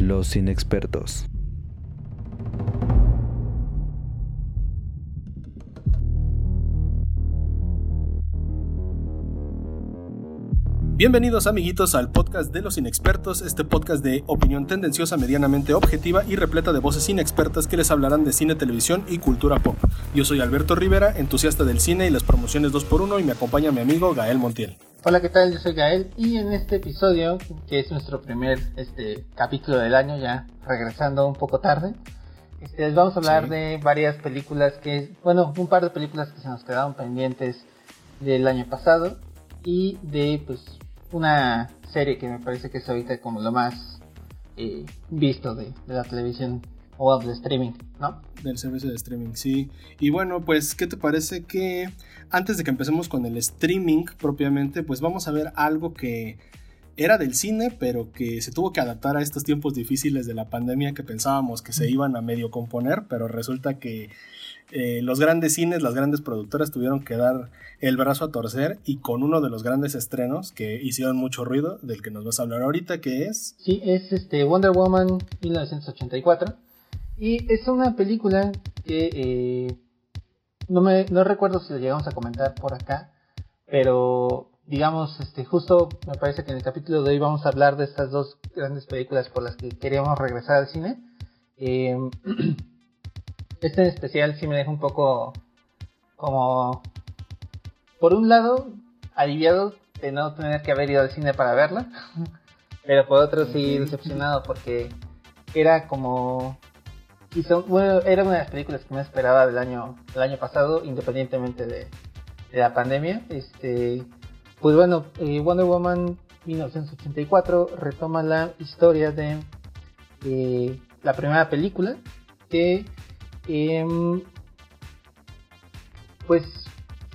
Los inexpertos. Bienvenidos amiguitos al podcast de los inexpertos, este podcast de opinión tendenciosa, medianamente objetiva y repleta de voces inexpertas que les hablarán de cine, televisión y cultura pop. Yo soy Alberto Rivera, entusiasta del cine y las promociones 2x1 y me acompaña mi amigo Gael Montiel. Hola, ¿qué tal? Yo soy Gael y en este episodio, que es nuestro primer este, capítulo del año, ya regresando un poco tarde, este, les vamos a hablar Sí. de varias películas que, bueno, un par de películas que se nos quedaron pendientes del año pasado y de pues una serie que me parece que es ahorita como lo más eh, visto de, de la televisión o del streaming, ¿no? Del servicio de streaming, sí. Y bueno, pues, ¿qué te parece que antes de que empecemos con el streaming propiamente, pues vamos a ver algo que era del cine, pero que se tuvo que adaptar a estos tiempos difíciles de la pandemia que pensábamos que se iban a medio componer, pero resulta que eh, los grandes cines, las grandes productoras tuvieron que dar el brazo a torcer y con uno de los grandes estrenos que hicieron mucho ruido, del que nos vas a hablar ahorita, que es... Sí, es este Wonder Woman 1984 y es una película que eh, no me no recuerdo si lo llegamos a comentar por acá, pero digamos este justo me parece que en el capítulo de hoy vamos a hablar de estas dos grandes películas por las que queríamos regresar al cine. Eh, este en especial sí me deja un poco como por un lado aliviado de no tener que haber ido al cine para verla. Pero por otro sí decepcionado porque era como hizo- bueno, era una de las películas que me esperaba del año del año pasado independientemente de, la pandemia este pues bueno eh, Wonder Woman 1984 retoma la historia de la primera película que em, pues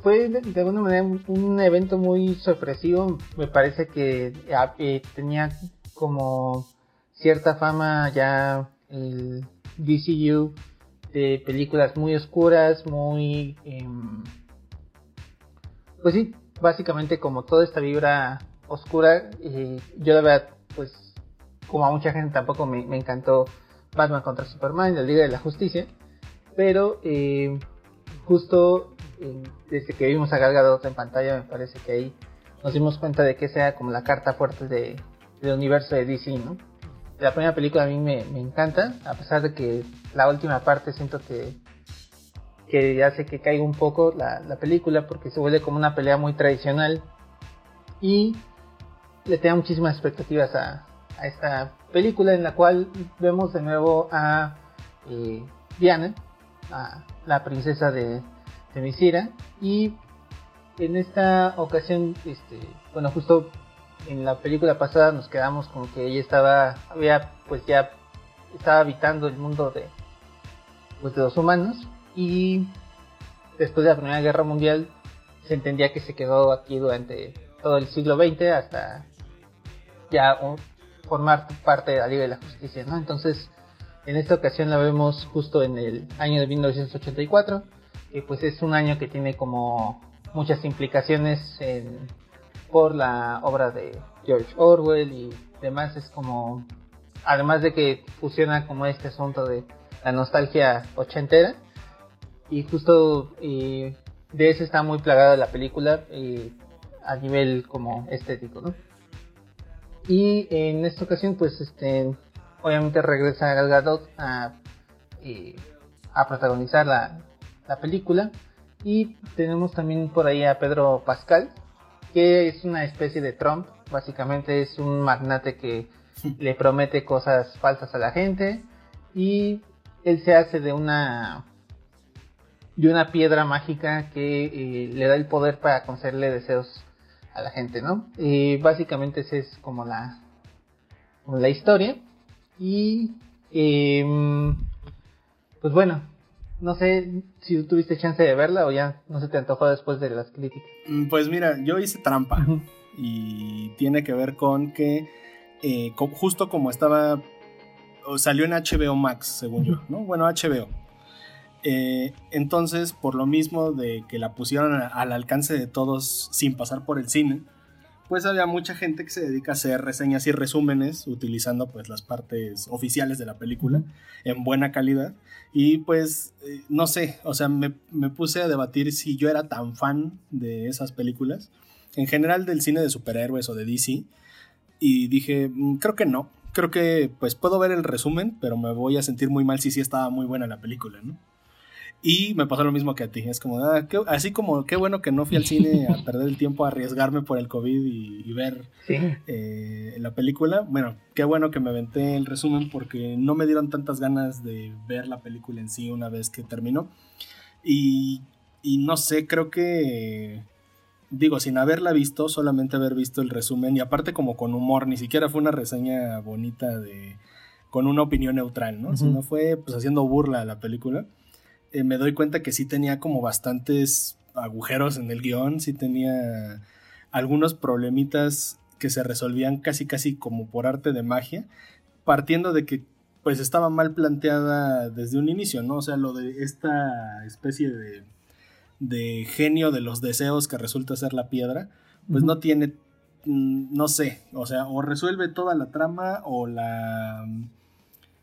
fue de, alguna manera un, evento muy sorpresivo. Me parece que eh, tenía como cierta fama ya el DCU de películas muy oscuras, muy... em, pues sí, básicamente como toda esta vibra oscura, eh, yo la verdad, pues como a mucha gente tampoco me, encantó Batman contra Superman, la Liga de la Justicia, pero eh, justo eh, desde que vimos a Gal Gadot en pantalla, me parece que ahí nos dimos cuenta de que sea como la carta fuerte de, del universo de DC, ¿no? La primera película a mí me, me encanta, a pesar de que la última parte siento que, que hace que caiga un poco la, la película porque se vuelve como una pelea muy tradicional y le tenía muchísimas expectativas a, a esta película en la cual vemos de nuevo a eh, Diana, a la princesa de, de Misira y en esta ocasión, este, bueno, justo en la película pasada nos quedamos como que ella estaba, había pues ya estaba habitando el mundo de, pues, de los humanos y después de la Primera Guerra Mundial se entendía que se quedó aquí durante todo el siglo XX hasta ya un- formar parte de la Liga de la Justicia, ¿no? Entonces, en esta ocasión la vemos justo en el año de 1984, que pues es un año que tiene como muchas implicaciones en- por la obra de George Orwell y demás, es como, además de que fusiona como este asunto de la nostalgia ochentera, y justo de eso está muy plagada la película a nivel como estético. Y en esta ocasión, pues, este, obviamente regresa Gal Gadot a, a protagonizar la, la película. Y tenemos también por ahí a Pedro Pascal, que es una especie de Trump. Básicamente es un magnate que le promete cosas falsas a la gente. Y él se hace de una de una piedra mágica que eh, le da el poder para concederle deseos a la gente, ¿no? Eh, básicamente esa es como la, como la historia. Y em, pues bueno, no sé si tú tuviste chance de verla o ya no se te antojó después de las críticas. Mm, Pues mira, yo hice trampa y tiene que ver con que eh, justo como estaba, o salió en HBO Max, según yo, ¿no? Bueno, HBO. Eh, entonces, por lo mismo de que la pusieron a- al alcance de todos sin pasar por el cine, pues había mucha gente que se dedica a hacer reseñas y resúmenes utilizando pues las partes oficiales de la película en buena calidad. Y pues, eh, no sé, o sea, me, me, puse a debatir si yo era tan fan de esas películas, en general del cine de superhéroes o de DC, y dije, mm, creo que no, creo que pues puedo ver el resumen, pero me voy a sentir muy mal si sí estaba muy buena la película, ¿no? Y me pasó lo mismo que a ti. Es como, ah, así como, qué bueno que no fui al cine a perder el tiempo a arriesgarme por el COVID y, ver eh, la película. Bueno, qué bueno que me aventé el resumen porque no me dieron tantas ganas de ver la película en sí una vez que terminó. Y, y no sé, creo que digo, sin haberla visto, solamente haber visto el resumen y aparte como con humor, ni siquiera fue una reseña bonita de con una opinión neutral, ¿no? Sino fue pues haciendo burla a la película. Eh, me doy cuenta que sí tenía como bastantes agujeros en el guion, sí tenía algunos problemitas que se resolvían casi casi como por arte de magia, partiendo de que pues estaba mal planteada desde un inicio, ¿no? O sea, lo de esta especie de, de genio de los deseos que resulta ser la piedra, pues no tiene, mm, no sé, o sea, o resuelve toda la trama o la,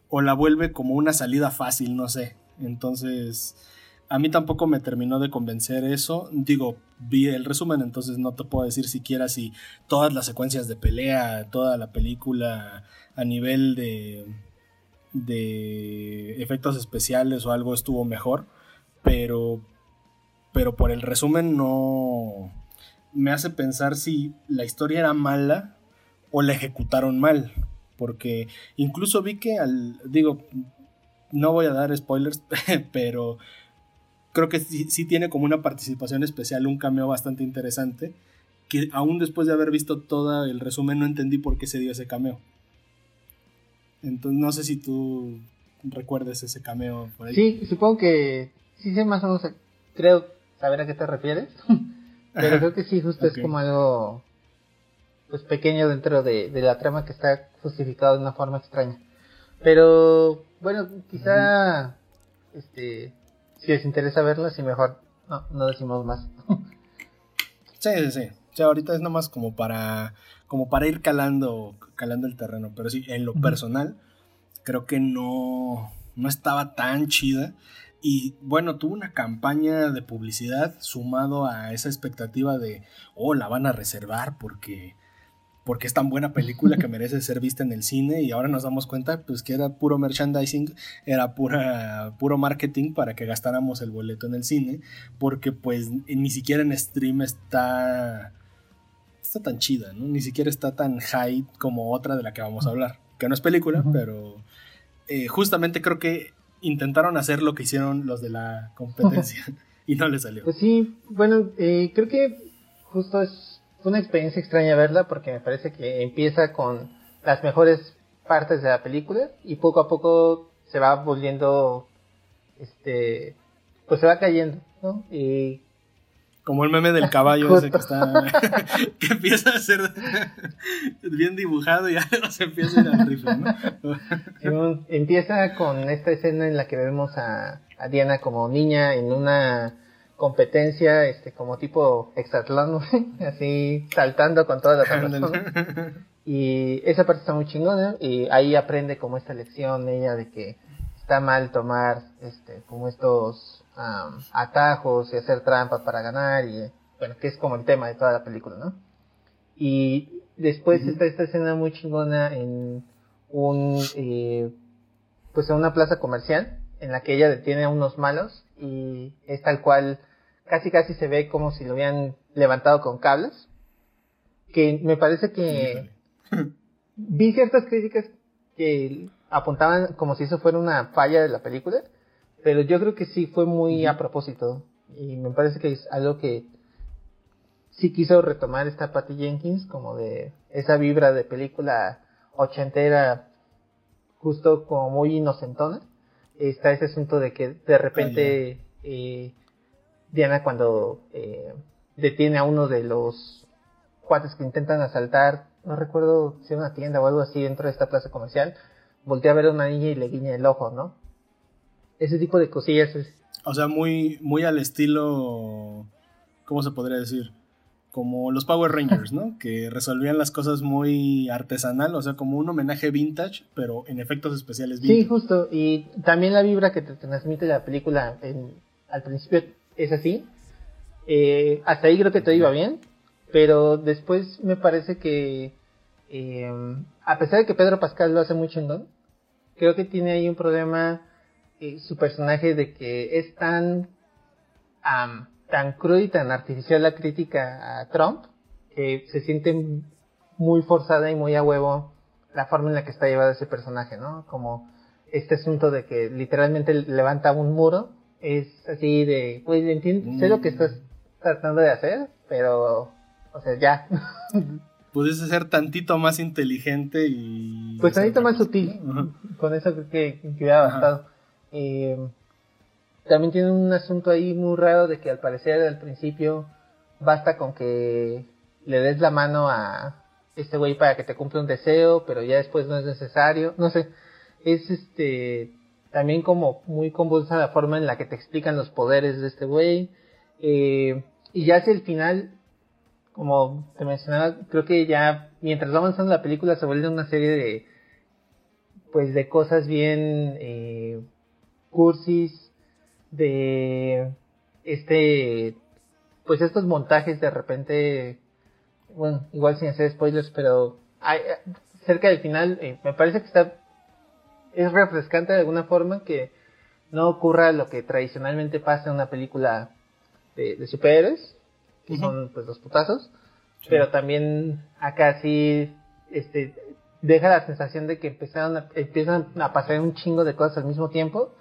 o la vuelve como una salida fácil, no sé. Entonces, a mí tampoco me terminó de convencer eso. Digo, vi el resumen, entonces no te puedo decir siquiera si todas las secuencias de pelea, toda la película a nivel de, de efectos especiales o algo estuvo mejor, pero, pero por el resumen no me hace pensar si la historia era mala o la ejecutaron mal. Porque incluso vi que al, digo, no voy a dar spoilers, pero creo que sí, tiene como una participación especial, un cameo bastante interesante, que aún después de haber visto todo el resumen no entendí por qué se dio ese cameo. Entonces no sé si tú recuerdes ese cameo por ahí. Sí, supongo que sí sé más o menos, creo saber a qué te refieres, pero creo que sí, justo es como algo pues pequeño dentro de, de la trama que está justificado de una forma extraña. Pero bueno, quizá, este, si les interesa verla, si mejor no, no decimos más. sí, sí, sí. O sea, ahorita es nomás como para, como para ir calando, calando el terreno. Pero sí, en lo personal, creo que no, no estaba tan chida. Y bueno, tuvo una campaña de publicidad sumado a esa expectativa de, oh, la van a reservar porque porque es tan buena película que merece ser vista en el cine y ahora nos damos cuenta pues que era puro merchandising, era pura, puro marketing para que gastáramos el boleto en el cine, porque pues ni siquiera en stream está, está tan chida, ¿no? Ni siquiera está tan high como otra de la que vamos a hablar, que no es película, pero eh, justamente creo que intentaron hacer lo que hicieron los de la competencia y no les salió. Pues sí, bueno, eh, creo que justo es fue una experiencia extraña verla porque me parece que empieza con las mejores partes de la película y poco a poco se va volviendo, este, pues se va cayendo, ¿no? Y como el meme del caballo ese que está que empieza a ser bien dibujado y algo se empieza a ir al rifle, ¿no? empieza con esta escena en la que vemos a, a Diana como niña en una competencia, este, como tipo exatlón, así saltando con todas las Y esa parte está muy chingona y ahí aprende como esta lección ella de que está mal tomar este como estos atajos y hacer trampas para ganar y bueno, que es como el tema de toda la película, ¿no? Y después está esta escena muy chingona en un eh, pues en una plaza comercial en la que ella detiene a unos malos y es tal cual casi casi se ve como si lo hubieran levantado con cables. Que me parece que vi ciertas críticas que apuntaban como si eso fuera una falla de la película, pero yo creo que sí fue muy a propósito y me parece que es algo que sí quiso retomar esta Patty Jenkins como de esa vibra de película ochentera justo como muy inocentona. Está ese asunto de que de repente eh, Diana cuando eh, detiene a uno de los cuates que intentan asaltar, no recuerdo si era una tienda o algo así dentro de esta plaza comercial, voltea a ver a una niña y le guiña el ojo, ¿no? Ese tipo de cosillas O sea, muy, muy al estilo, ¿cómo se podría decir? como los Power Rangers, ¿no? Que resolvían las cosas muy artesanal, o sea, como un homenaje vintage, pero en efectos especiales vintage. Sí, justo, y también la vibra que te transmite la película al principio es así. Eh, hasta ahí creo que todo iba bien, pero después me parece que, eh, a pesar de que Pedro Pascal lo hace muy chingón, creo que tiene ahí un problema eh, su personaje de que es tan tan cruda y tan artificial la crítica a Trump que se siente muy forzada y muy a huevo la forma en la que está llevado ese personaje, ¿no? Como este asunto de que literalmente levanta un muro, es así de, pues entiendo, sé lo que estás tratando de hacer, pero, o sea, ya. Pudiese ser tantito más inteligente y... Pues tantito más sutil, con eso creo que, que hubiera bastado. Eh, también tiene un asunto ahí muy raro de que al parecer al principio basta con que le des la mano a este güey para que te cumpla un deseo, pero ya después no es necesario. No sé, es este también como muy convulsa la forma en la que te explican los poderes de este güey. Eh, y ya hacia el final, como te mencionaba, creo que ya mientras va avanzando la película se vuelve una serie de pues de cosas bien eh, cursis de este pues estos montajes de repente bueno igual sin hacer spoilers pero hay, cerca del final eh, me parece que está es refrescante de alguna forma que no ocurra lo que tradicionalmente pasa en una película de, superhéroes que son pues los putazos. Pero también acá sí este deja la sensación de que empezaron empiezan a pasar un chingo de cosas al mismo tiempo.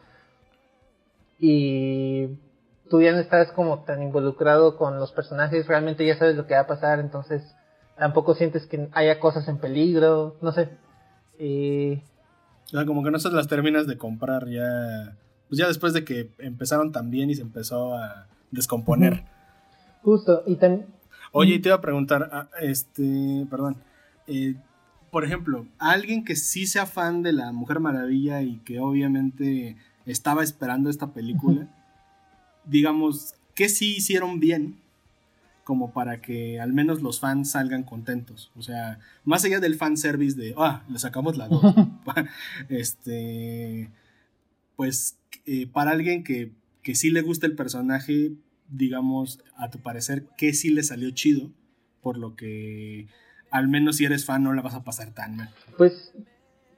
Y tú ya no estás como tan involucrado con los personajes, realmente ya sabes lo que va a pasar, entonces tampoco sientes que haya cosas en peligro, no sé. Y... como que no se las terminas de comprar ya, pues ya después de que empezaron tan bien y se empezó a descomponer. Justo, y también... Oye, y te iba a preguntar, ah, este, perdón, eh, por ejemplo, alguien que sí sea fan de la Mujer Maravilla y que obviamente estaba esperando esta película, digamos, que sí hicieron bien como para que al menos los fans salgan contentos. O sea, más allá del fan service de, ah, le sacamos la dos. este, pues eh, para alguien que, que sí le gusta el personaje, digamos, a tu parecer, que sí le salió chido, por lo que al menos si eres fan no la vas a pasar tan mal. Pues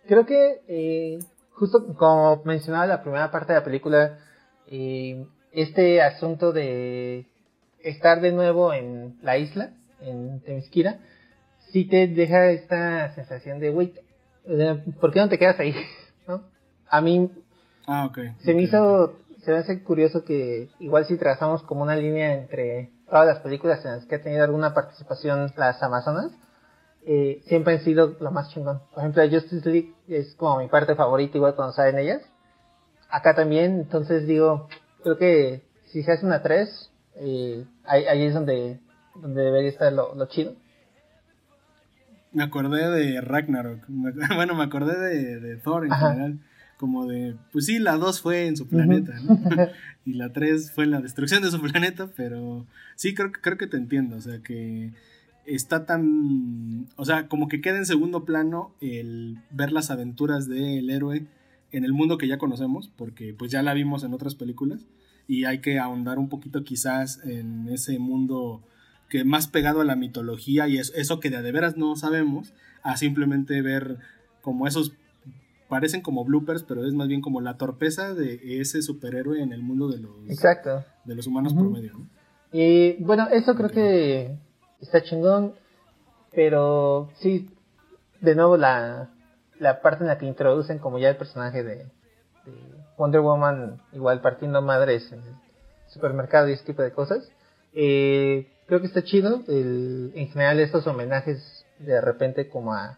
creo que eh, justo como mencionaba la primera parte de la película, eh, este asunto de estar de nuevo en la isla, en Temisquira, sí te deja esta sensación de, wait, ¿por qué no te quedas ahí? A mí ah, se me hizo, se me hace curioso que igual si trazamos como una línea entre todas las películas en las que ha tenido alguna participación las Amazonas, eh, siempre han sido lo más chingón. Por ejemplo, Justice League es como mi parte favorita, igual cuando salen ellas. Acá también, entonces digo, creo que si se hace una 3, eh, ahí, es donde, donde debería estar lo, chido. Me acordé de Ragnarok. Bueno, me acordé de, Thor en general. Como de, pues sí, la 2 fue en su planeta, ¿no? y la 3 fue en la destrucción de su planeta, pero sí, creo, creo que te entiendo. O sea, que está tan, o sea, como que queda en segundo plano el ver las aventuras del héroe en el mundo que ya conocemos, porque pues ya la vimos en otras películas y hay que ahondar un poquito quizás en ese mundo que más pegado a la mitología y es, eso que de, de veras no sabemos, a simplemente ver como esos parecen como bloopers, pero es más bien como la torpeza de ese superhéroe en el mundo de los Exacto. de los humanos promedio. Y bueno, eso creo que está chingón, pero sí, de nuevo la, la parte en la que introducen como ya el personaje de, Wonder Woman, igual partiendo madres en el supermercado y ese tipo de cosas, eh, creo que está chido, el, en general estos homenajes de repente como a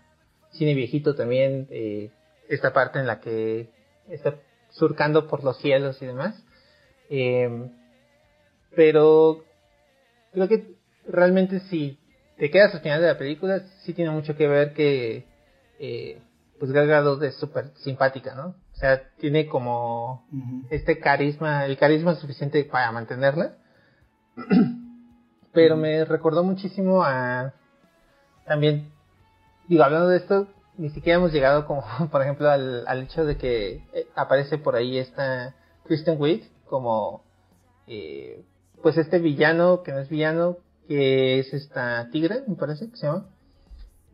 cine viejito también, eh, esta parte en la que está surcando por los cielos y demás. Eh, pero creo que realmente si te quedas al final de la película, sí tiene mucho que ver que eh, pues Gal Gadot es súper simpática, ¿no? O sea, tiene como este carisma, el carisma suficiente para mantenerla. Pero me recordó muchísimo a. También. Digo, hablando de esto, ni siquiera hemos llegado como, por ejemplo, al, al hecho de que eh, aparece por ahí esta Kristen Wiig como. Eh, pues este villano, que no es villano, que es esta tigre, me parece que se llama.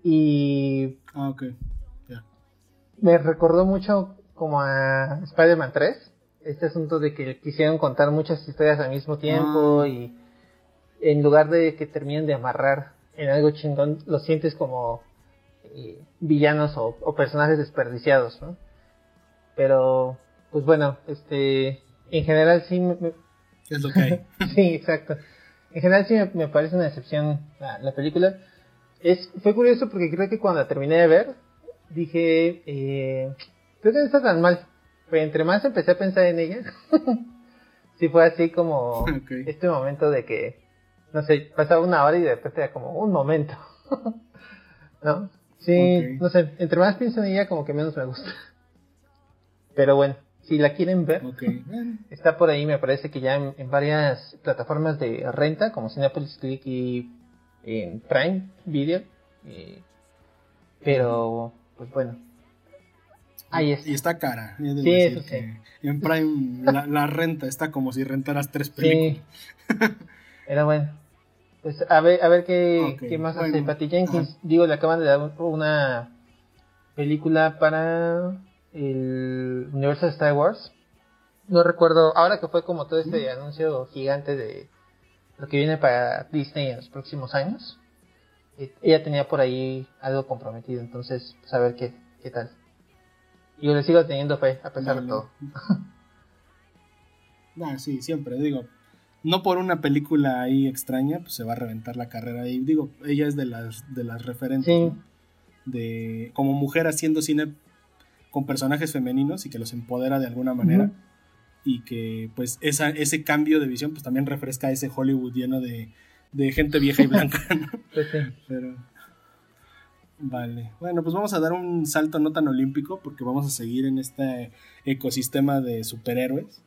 Y. Ah, ok. Ya. Me recordó mucho como a Spider-Man 3. Este asunto de que quisieron contar muchas historias al mismo tiempo Ah. y en lugar de que terminen de amarrar en algo chingón, lo sientes como eh, villanos o, o personajes desperdiciados, ¿no? Pero, pues bueno, este, en general sí me- me, Es lo que hay. sí, exacto. En general sí me, me parece una decepción la, la película. Es, fue curioso porque creo que cuando la terminé de ver, dije, eh, creo que no está tan mal. Pero entre más empecé a pensar en ella, sí fue así como este momento de que, no sé, pasaba una hora y de repente era como un momento. ¿No? Sí, no sé, entre más pienso en ella como que menos me gusta. Pero bueno, si la quieren ver, Está por ahí, me parece que ya en, en varias plataformas de renta, como Cinepolis Click y en Prime Video. eh, pero, pues bueno. Ahí es. Y está cara. de Sí, decir eso que En Prime la, la renta está como si rentaras tres Sí. películas. Pero bueno. Pues a ver, a ver qué, qué más bueno, hace Patty Jenkins. ajá. Digo, le acaban de dar una película para el universo de Star Wars. No recuerdo, ahora que fue como todo este anuncio gigante de lo que viene para Disney en los próximos años. eh, Ella tenía por ahí algo comprometido, entonces, pues a ver qué, qué tal. Y yo le sigo teniendo fe, a pesar de todo. Sí, siempre, digo. No por una película ahí extraña, pues se va a reventar la carrera. Y digo, ella es de las, de las referentes. Sí. ¿no? De, como mujer haciendo cine con personajes femeninos y que los empodera de alguna manera. Y que pues esa, ese cambio de visión pues también refresca ese Hollywood lleno de, de gente vieja y blanca. ¿no? Pues sí. Pero. Vale. Bueno, pues vamos a dar un salto no tan olímpico porque vamos a seguir en este ecosistema de superhéroes.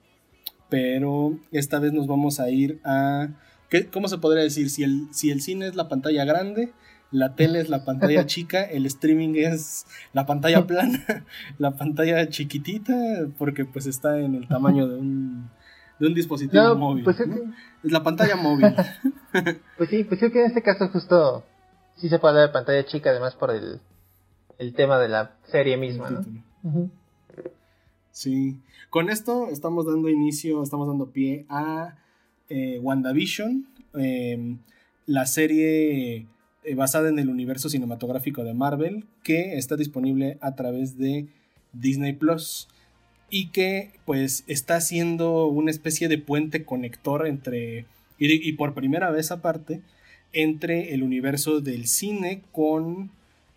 Pero esta vez nos vamos a ir a. ¿qué- ¿Cómo se podría decir? Si el, si el cine es la pantalla grande, la tele es la pantalla chica, el streaming es la pantalla plana, la pantalla chiquitita, porque pues está en el tamaño de un, de un dispositivo No, móvil. pues es ¿no? que- Es la pantalla móvil. Pues sí, pues creo que en este caso justo sí se puede hablar de pantalla chica, además por el, el tema de la serie misma. Sí, con esto estamos dando inicio, estamos dando pie a eh, WandaVision, eh, la serie eh, basada en el universo cinematográfico de Marvel, que está disponible a través de Disney Plus y que pues está siendo una especie de puente conector entre, y, y por primera vez aparte, entre el universo del cine con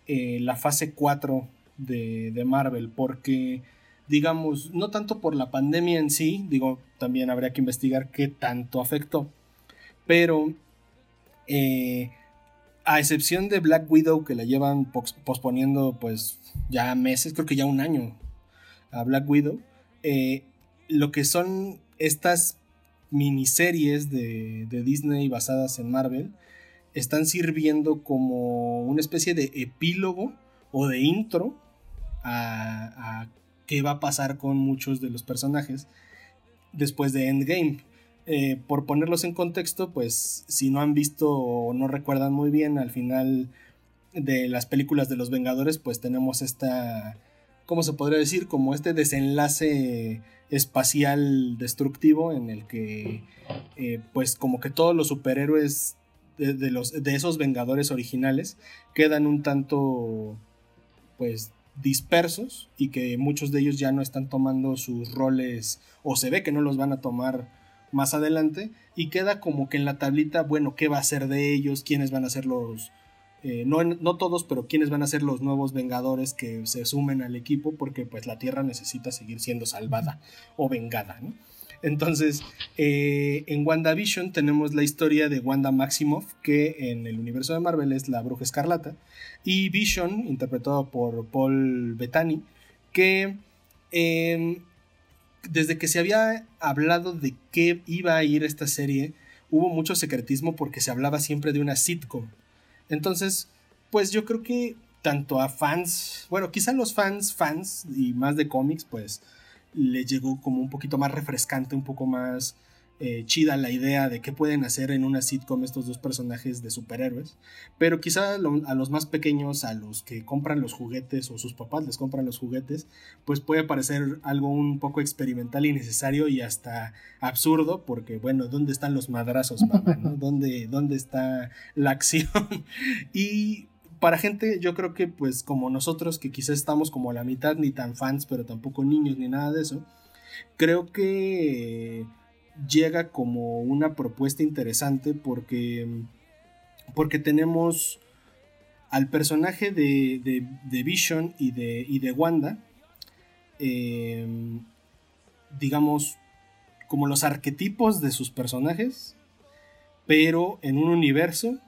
eh, la fase 4 de, Marvel, porque digamos, no tanto por la pandemia en sí, digo, también habría que investigar qué tanto afectó, pero eh, a excepción de Black Widow que la llevan pos- posponiendo pues ya meses, creo que ya un año a Black Widow, eh, lo que son estas miniseries de Disney basadas en Marvel están sirviendo como una especie de epílogo o de intro a, qué va a pasar con muchos de los personajes después de Endgame. Eh, por ponerlos en contexto, pues si no han visto o no recuerdan muy bien, al final de las películas de los Vengadores, pues tenemos esta, ¿cómo se podría decir? Como este desenlace espacial destructivo en el que, eh, pues como que todos los superhéroes de, los, de esos Vengadores originales quedan un tanto, pues dispersos y que muchos de ellos ya no están tomando sus roles o se ve que no los van a tomar más adelante y queda como que en la tablita, bueno, ¿qué va a ser de ellos? ¿Quiénes van a ser los... eh, no, no todos, pero quiénes van a ser los nuevos Vengadores que se sumen al equipo porque pues la Tierra necesita seguir siendo salvada o vengada, ¿no? Entonces, eh, en WandaVision tenemos la historia de Wanda Maximoff, que en el universo de Marvel es la bruja escarlata, y Vision, interpretado por Paul Bettany, que eh, desde que se había hablado de qué iba a ir esta serie, hubo mucho secretismo porque se hablaba siempre de una sitcom. Entonces, pues yo creo que tanto a fans, bueno, quizá los fans, fans y más de cómics, pues le llegó como un poquito más refrescante, un poco más eh, chida la idea de qué pueden hacer en una sitcom estos dos personajes de superhéroes. Pero quizá a los más pequeños, a los que compran los juguetes o sus papás les compran los juguetes, pues puede parecer algo un poco experimental y necesario y hasta absurdo, porque bueno, ¿dónde están los madrazos, mamá? ¿Dónde, ¿Dónde está la acción? y para gente, yo creo que pues como nosotros, que quizás estamos como a la mitad, ni tan fans, pero tampoco niños ni nada de eso, creo que llega como una propuesta interesante porque, porque tenemos al personaje de, Vision y de, y de Wanda, em, digamos, como los arquetipos de sus personajes, pero en un universo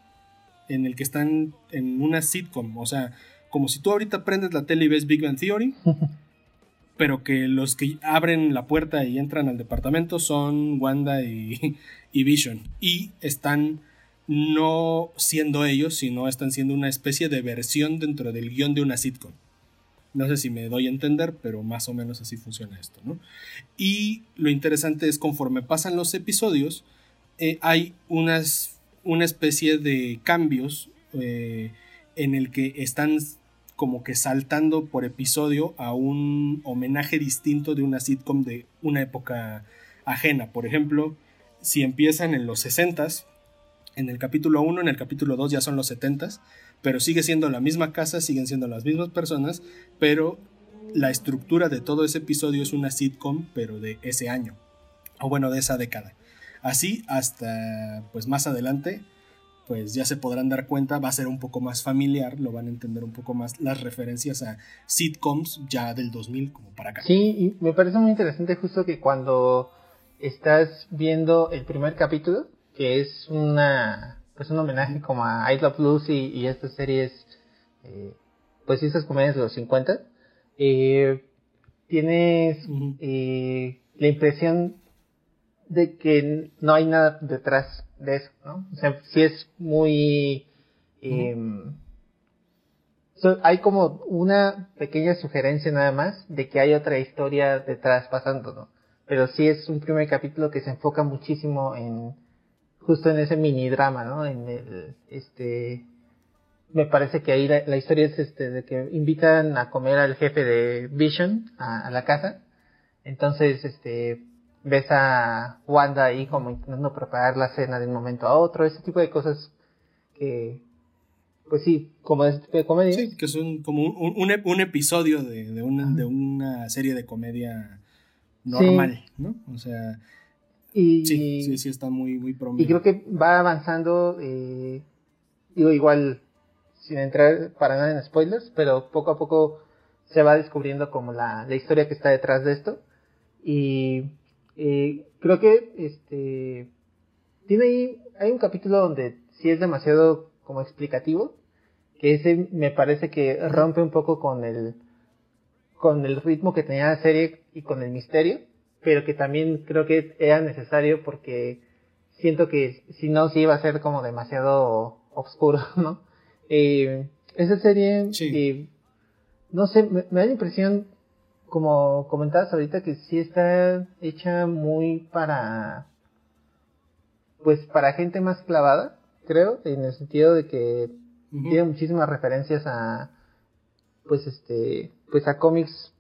en el que están en una sitcom, o sea, como si tú ahorita prendes la tele y ves Big Bang Theory, pero que los que abren la puerta y entran al departamento son Wanda y, Vision. Y están no siendo ellos, sino están siendo una especie de versión dentro del guion de una sitcom. No sé si me doy a entender, pero más o menos así funciona esto, ¿no? Y lo interesante es conforme pasan los episodios, eh, hay unas, una especie de cambios eh, en el que están como que saltando por episodio a un homenaje distinto de una sitcom de una época ajena. Por ejemplo, si empiezan en los 60s, en el capítulo 1, en el capítulo 2 ya son los 70s, pero sigue siendo la misma casa, siguen siendo las mismas personas, pero la estructura de todo ese episodio es una sitcom, pero de ese año, o bueno, de esa década. Así hasta pues más adelante pues ya se podrán dar cuenta, va a ser un poco más familiar, lo van a entender un poco más las referencias a sitcoms ya del 2000 como para acá. Sí, y me parece muy interesante justo que cuando estás viendo el primer capítulo, que es una pues un homenaje como a I Love Lucy y, estas series, eh, pues estas comedias de los 50, eh, tienes eh, la impresión de que no hay nada detrás de eso, ¿no? O sea, sí es muy... Em, hay como una pequeña sugerencia nada más de que hay otra historia detrás pasando, ¿no? Pero sí es un primer capítulo que se enfoca muchísimo en justo en ese mini drama, ¿no? En el, este, me parece que ahí la, historia es este, de que invitan a comer al jefe de Vision a la casa. Entonces, este, ves a Wanda ahí como intentando preparar la cena de un momento a otro, ese tipo de cosas que, pues sí, como ese tipo de comedia. Sí, que son como un, un, episodio de, de, una, de, una, serie de comedia normal, ¿no? O sea, y, sí, sí, sí, está muy, muy Y creo que va avanzando, eh, digo, igual, sin entrar para nada en spoilers, pero poco a poco se va descubriendo como la, la historia que está detrás de esto. Y eh, creo que este tiene ahí, hay un capítulo donde sí es demasiado como explicativo, que ese me parece que rompe un poco con el con el ritmo que tenía la serie y con el misterio, pero que también creo que era necesario porque siento que si no sí iba a ser como demasiado oscuro, ¿no? Eh, esa serie, eh, no sé, me, me da la impresión como comentabas ahorita que sí está hecha muy para pues para gente más clavada creo en el sentido de que tiene muchísimas referencias a pues este pues a cómics.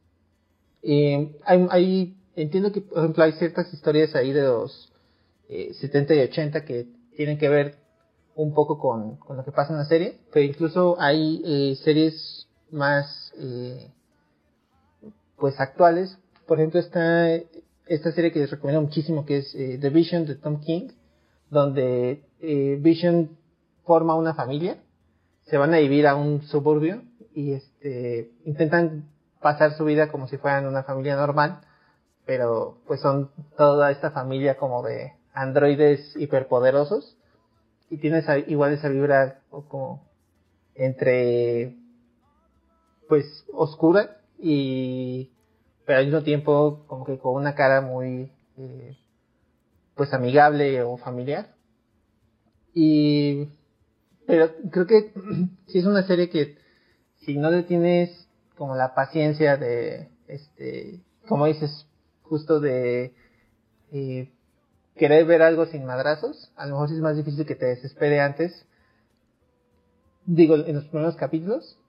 Hay, hay, entiendo que por ejemplo hay ciertas historias ahí de los 70 eh, y 80 que tienen que ver un poco con, con lo que pasa en la serie pero incluso hay eh, series más eh, pues actuales. Por ejemplo, está esta serie que les recomiendo muchísimo que es eh, The Vision de Tom King, donde eh, Vision forma una familia, se van a vivir a un suburbio y este intentan pasar su vida como si fueran una familia normal, pero pues son toda esta familia como de androides hiperpoderosos y tienes igual esa vibra como entre pues oscura y pero al mismo tiempo como que con una cara muy eh, pues amigable o familiar Y. Pero creo que si es una serie que si no le tienes como la paciencia de. Este. Como dices, justo de. Eh, querer ver algo sin madrazos. A lo mejor es más difícil que te desespere antes. Digo, en los primeros capítulos.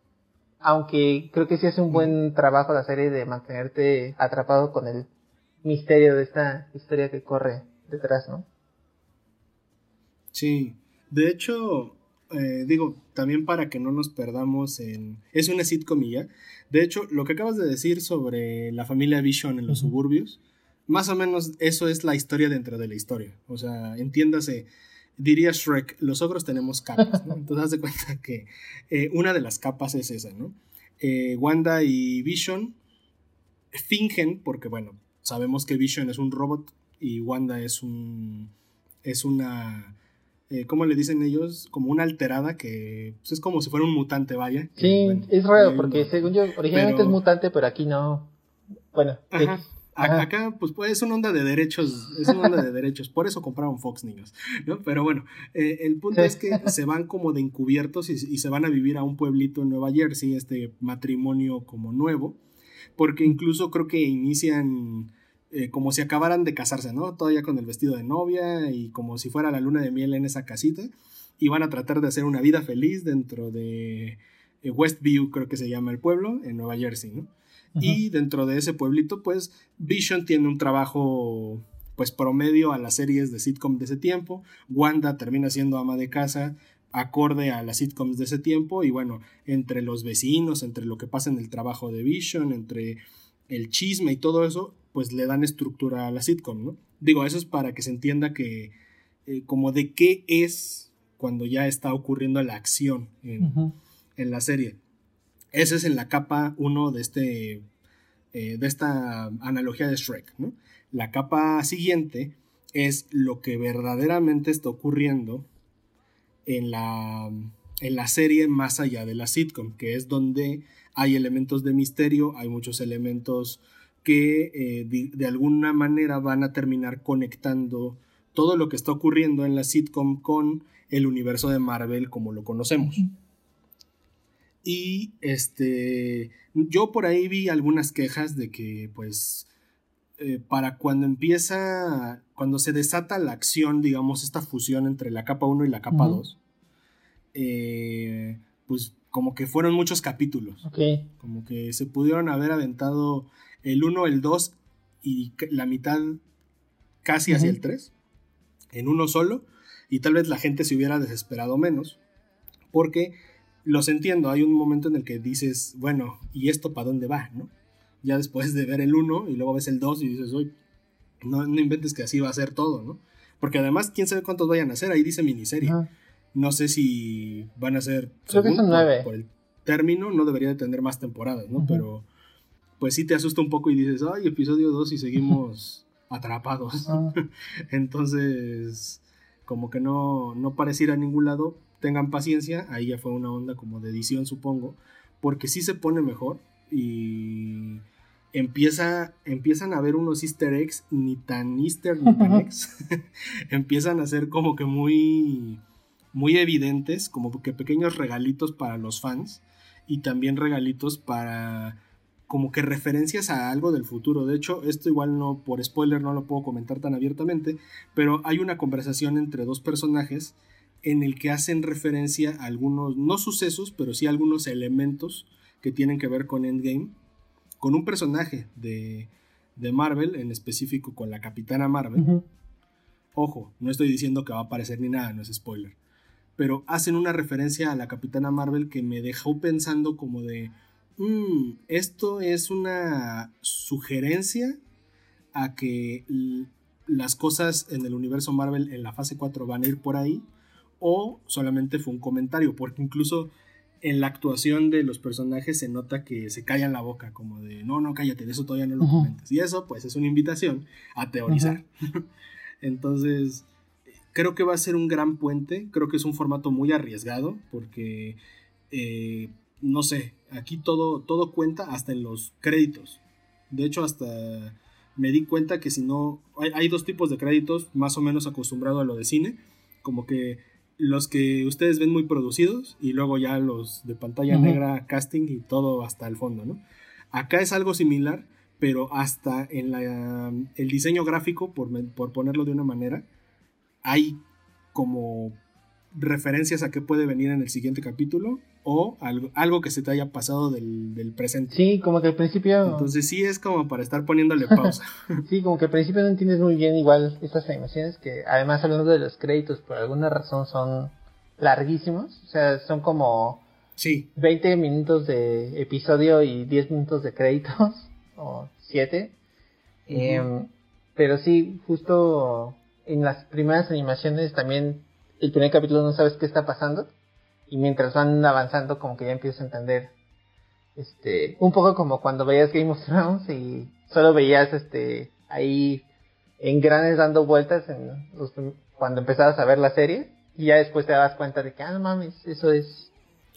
Aunque creo que sí hace un buen trabajo la serie de mantenerte atrapado con el misterio de esta historia que corre detrás, ¿no? Sí, de hecho, eh, digo, también para que no nos perdamos en... Es una sitcom ya. De hecho, lo que acabas de decir sobre la familia Vision en los suburbios, más o menos eso es la historia dentro de la historia. O sea, entiéndase, diría Shrek, los ogros tenemos capas, ¿no? Entonces haz de cuenta que eh, una de las capas es esa, ¿no? Eh, Wanda y Vision fingen, porque bueno, sabemos que Vision es un robot y Wanda es un... es una eh, ¿cómo le dicen ellos? Como una alterada que pues, es como si fuera un mutante, vaya. Sí, es raro porque según yo originalmente es mutante, pero aquí no. Bueno, Acá, pues, pues, es una onda de derechos, es una onda de derechos, por eso compraron Fox, niños, ¿no? Pero bueno, eh, el punto es que se van como de encubiertos y, y, se van a vivir a un pueblito en Nueva Jersey, este matrimonio como nuevo, porque incluso creo que inician eh, como si acabaran de casarse, ¿no? Todavía con el vestido de novia y como si fuera la luna de miel en esa casita. Y van a tratar de hacer una vida feliz dentro de eh, Westview, creo que se llama el pueblo, en Nueva Jersey, ¿no? Y dentro de ese pueblito, pues Vision tiene un trabajo pues promedio a las series de sitcom de ese tiempo. Wanda termina siendo ama de casa acorde a las sitcoms de ese tiempo y bueno, entre los vecinos, entre lo que pasa en el trabajo de Vision, entre el chisme y todo eso, pues le dan estructura a la sitcom, ¿no? Digo, eso es para que se entienda que eh, como de qué es cuando ya está ocurriendo la acción en, la serie. Ese es en la capa 1 de, este, eh, de esta analogía de Shrek. La capa siguiente es lo que verdaderamente está ocurriendo en la, en la serie más allá de la sitcom, que es donde hay elementos de misterio, hay muchos elementos que eh, de, alguna manera van a terminar conectando todo lo que está ocurriendo en la sitcom con el universo de Marvel como lo conocemos. Y este, yo por ahí vi algunas quejas de que pues eh, para cuando empieza, cuando se desata la acción, digamos, esta fusión entre la capa 1 y la capa 2, eh, pues como que fueron muchos capítulos. Como que se pudieron haber aventado el 1, el 2 y la mitad casi hacia el 3 en uno solo y tal vez la gente se hubiera desesperado menos porque los entiendo, hay un momento en el que dices, bueno, ¿y esto para dónde va? ¿no? Ya después de ver el 1 y luego ves el 2 y dices, oye, no, no, inventes que así va a ser todo, ¿no? Porque además, quién sabe cuántos vayan a ser, ahí dice miniserie. No sé si van a ser... Creo que son nueve. Por el término, no debería de tener más temporadas, ¿no? Pero pues sí te asusta un poco y dices, ay, episodio 2 y seguimos atrapados. Entonces, como que no, no parece ir a ningún lado, tengan paciencia, ahí ya fue una onda como de edición supongo, porque sí se pone mejor y empieza, empiezan a ver unos easter eggs, ni tan easter ni tan eggs, empiezan a ser como que muy, muy evidentes, como que pequeños regalitos para los fans y también regalitos para como que referencias a algo del futuro. De hecho, esto igual no, por spoiler no lo puedo comentar tan abiertamente, pero hay una conversación entre dos personajes en el que hacen referencia a algunos, no sucesos, pero sí algunos elementos que tienen que ver con Endgame, con un personaje de, de Marvel, en específico con la Capitana Marvel. Ojo, no estoy diciendo que va a aparecer ni nada, no es spoiler. Pero hacen una referencia a la Capitana Marvel que me dejó pensando como de, Mm, esto es una sugerencia a que las cosas en el universo Marvel en la fase 4 van a ir por ahí o solamente fue un comentario, porque incluso en la actuación de los personajes se nota que se callan la boca, como de, no, no, cállate, de eso todavía no lo comentes. Y eso, pues, es una invitación a teorizar. Entonces, creo que va a ser un gran puente, creo que es un formato muy arriesgado, porque, eh, no sé, aquí todo, todo cuenta hasta en los créditos. De hecho, hasta me di cuenta que si no, hay, dos tipos de créditos, más o menos acostumbrado a lo de cine, como que los que ustedes ven muy producidos y luego ya los de pantalla negra, casting y todo hasta el fondo, ¿no? Acá es algo similar, pero hasta en la, el diseño gráfico, por, por ponerlo de una manera, hay como referencias a qué puede venir en el siguiente capítulo o algo, algo que se te haya pasado del, presente. Sí, como que al principio... Entonces sí es como para estar poniéndole pausa. sí, como que al principio no entiendes muy bien igual estas animaciones que además hablando de los créditos por alguna razón son larguísimos, o sea, son como sí. 20 minutos de episodio y 10 minutos de créditos o 7. Em, pero sí, justo en las primeras animaciones también el primer capítulo no sabes qué está pasando y mientras van avanzando como que ya empiezas a entender este un poco como cuando veías Game of Thrones y solo veías este ahí en grandes dando vueltas en cuando empezabas a ver la serie y ya después te das cuenta de que ah no mames eso es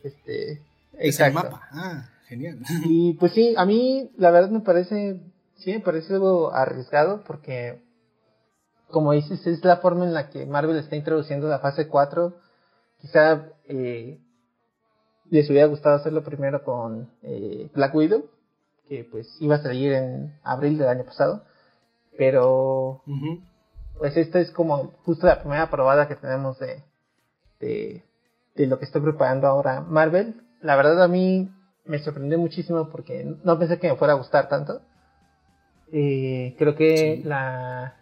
este es el mapa ah genial y pues sí a mí la verdad me parece sí me parece algo arriesgado porque como dices, es la forma en la que Marvel está introduciendo la fase 4. Quizá eh, les hubiera gustado hacerlo primero con eh, Black Widow, que pues iba a salir en abril del año pasado. Pero, pues esta es como justo la primera probada que tenemos de, de, lo que estoy preparando ahora Marvel. La verdad a mí me sorprendió muchísimo porque no pensé que me fuera a gustar tanto. Eh, creo que la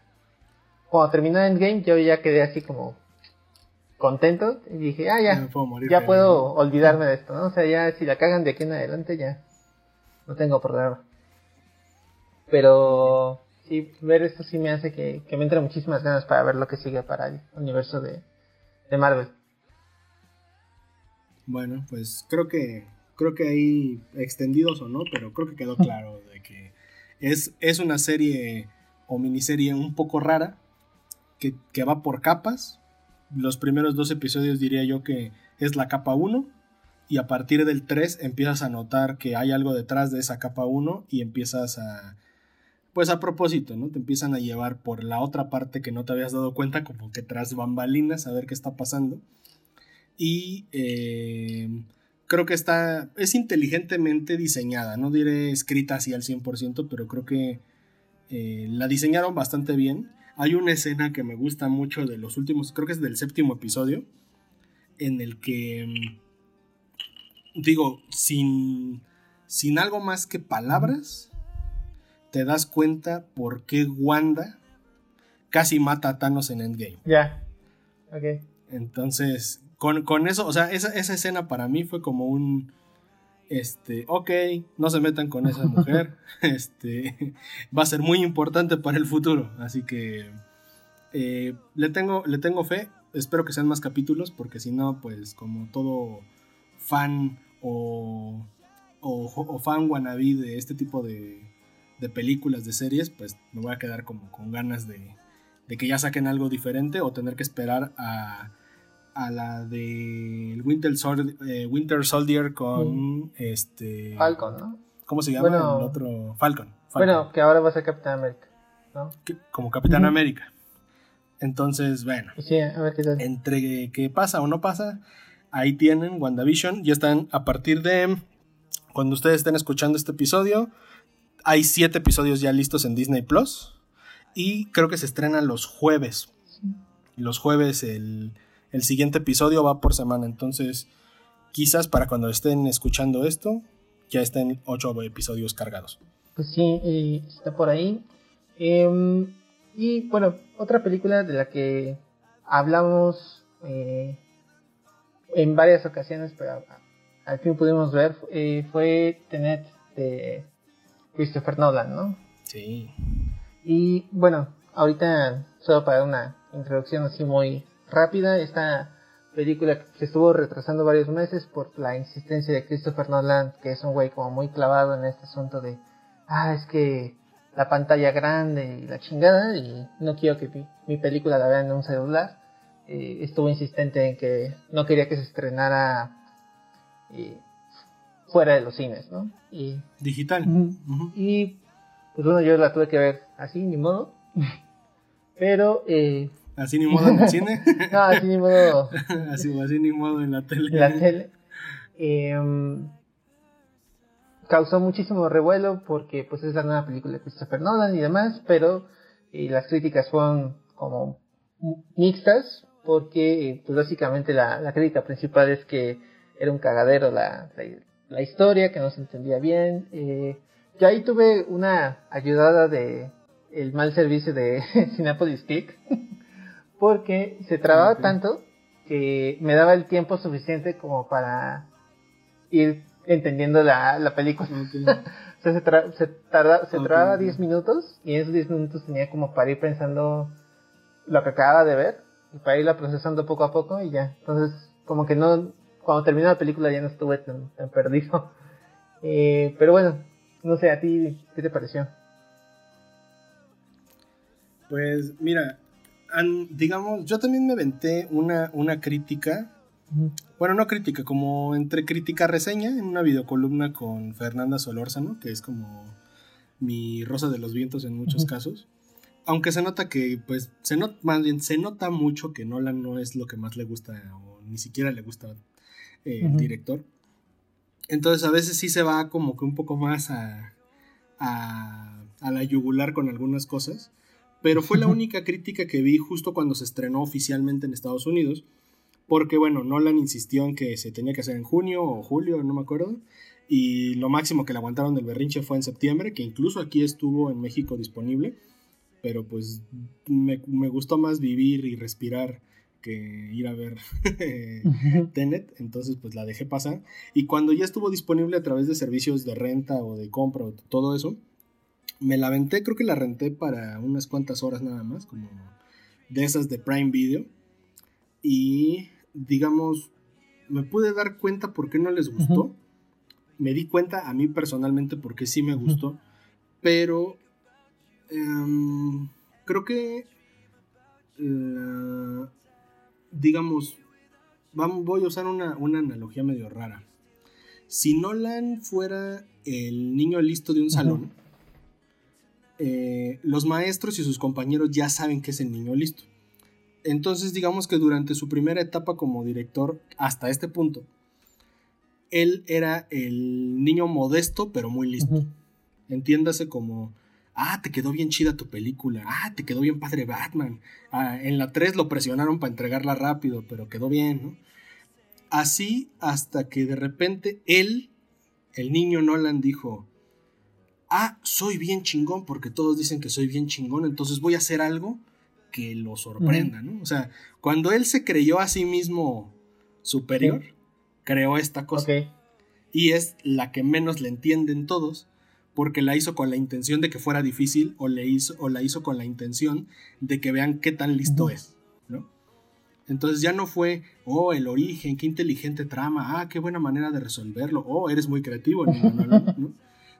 cuando terminó Endgame yo ya quedé así como contento y dije, ah, ya, ya puedo olvidarme de esto, ¿no? O sea, ya si la cagan de aquí en adelante ya no tengo problema. Pero sí, ver esto sí me hace que, me entren muchísimas ganas para ver lo que sigue para el universo de, Marvel. Bueno, pues creo que creo que hay extendidos o no, pero creo que quedó claro de que es, es una serie o miniserie un poco rara, que, va por capas. Los primeros dos episodios diría yo que es la capa 1 y a partir del 3 empiezas a notar que hay algo detrás de esa capa 1 y empiezas a pues a propósito, ¿no? Te empiezan a llevar por la otra parte que no te habías dado cuenta, como que tras bambalinas, a ver qué está pasando. Y eh, creo que está, es inteligentemente diseñada, no diré escrita así al 100%, pero creo que eh, la diseñaron bastante bien. Hay una escena que me gusta mucho de los últimos, creo que es del séptimo episodio, en el que, mm, digo, sin, sin algo más que palabras, te das cuenta por qué Wanda casi mata a Thanos en Endgame. Ya, ok. Entonces, con, con, eso, o sea, esa, esa escena para mí fue como un este, ok, no se metan con esa mujer, este, va a ser muy importante para el futuro, así que eh, le, tengo, le tengo fe, espero que sean más capítulos, porque si no, pues como todo fan o, o, fan wannabe de este tipo de, de, películas, de series, pues me voy a quedar como con ganas de, de que ya saquen algo diferente o tener que esperar a a la de Winter, Soldier, eh, Winter Soldier con mm. este Falcon, ¿no? ¿Cómo se llama el otro? Falcon, Bueno, que ahora va a ser Capitán América, ¿no? como Capitán América. Entonces, bueno. Sí, a ver qué tal. Entre que pasa o no pasa, ahí tienen WandaVision. Ya están a partir de cuando ustedes estén escuchando este episodio. Hay siete episodios ya listos en Disney Plus. Y creo que se estrenan los jueves. Los jueves el el siguiente episodio va por semana, entonces quizás para cuando estén escuchando esto ya estén ocho episodios cargados. Pues sí, está por ahí. Em, y bueno, otra película de la que hablamos eh, en varias ocasiones, pero al fin pudimos ver, eh, fue Tenet de Christopher Nolan, ¿no? Sí. Y bueno, ahorita solo para una introducción así muy rápida. Esta película que se estuvo retrasando varios meses por la insistencia de Christopher Nolan, que es un güey como muy clavado en este asunto de, ah, es que la pantalla grande y la chingada, y no quiero que mi, película la vean en un celular. Eh, estuvo insistente en que no quería que se estrenara eh, fuera de los cines, ¿no? Y, Digital. Y pues bueno, yo la tuve que ver así, ni modo. Pero eh, Así ni modo en el cine. no, así ni modo. así, así ni modo en la tele. En la tele. Em, causó muchísimo revuelo porque pues es la nueva película de Christopher Nolan y demás, pero y las críticas fueron como mixtas porque pues básicamente la, la crítica principal es que era un cagadero la, la, historia, que no se entendía bien. Eh, yo ahí tuve una ayudada de el mal servicio de Cinepolis Click porque se trababa tanto que me daba el tiempo suficiente como para ir entendiendo la, la película. o sea, se, tra se, tarda, se trababa 10 minutos y en esos 10 minutos tenía como para ir pensando lo que acababa de ver y para irla procesando poco a poco y ya. Entonces, como que no, cuando terminó la película ya no estuve tan, tan perdido. Eh, pero bueno, no sé, a ti, ¿qué te pareció? Pues mira, digamos, yo también me aventé una, una crítica. Bueno, no crítica, como entre crítica reseña en una videocolumna con Fernanda Solórzano, que es como mi rosa de los vientos en muchos casos. Aunque se nota que, pues, se nota, más bien, se nota mucho que Nolan no es lo que más le gusta, o ni siquiera le gusta eh, el director. Entonces a veces sí se va como que un poco más a, a, a la yugular con algunas cosas. Pero fue la única crítica que vi justo cuando se estrenó oficialmente en Estados Unidos. Porque, bueno, Nolan insistió en que se tenía que hacer en junio o julio, no me acuerdo. Y lo máximo que le aguantaron del berrinche fue en septiembre, que incluso aquí estuvo en México disponible. Pero pues me, gustó más vivir y respirar que ir a ver Tenet, entonces pues la dejé pasar. Y cuando ya estuvo disponible a través de servicios de renta o de compra o todo eso, me la aventé, creo que la renté para unas cuantas horas nada más, como de esas de Prime Video. Y digamos, me pude dar cuenta por qué no les gustó. Me di cuenta a mí personalmente porque sí me gustó. Pero em, creo que, digamos, vamos, voy a usar una, una, analogía medio rara. Si Nolan fuera el niño listo de un salón, eh, los maestros y sus compañeros ya saben que es el niño listo. Entonces digamos que durante su primera etapa como director, hasta este punto, él era el niño modesto pero muy listo. Entiéndase como, ah, te quedó bien chida tu película, ah, te quedó bien padre Batman. Ah, en la 3 lo presionaron para entregarla rápido, pero quedó bien, Así hasta que de repente él, el niño Nolan, dijo, ah, soy bien chingón porque todos dicen que soy bien chingón, entonces voy a hacer algo que lo sorprenda, ¿no? O sea, cuando él se creyó a sí mismo superior, creó esta cosa. Y es la que menos le entienden todos, porque la hizo con la intención de que fuera difícil o, le hizo, o la hizo con la intención de que vean qué tan listo es, ¿no? Entonces ya no fue, oh, el origen, qué inteligente trama, ah, qué buena manera de resolverlo, oh, eres muy creativo, ¿no?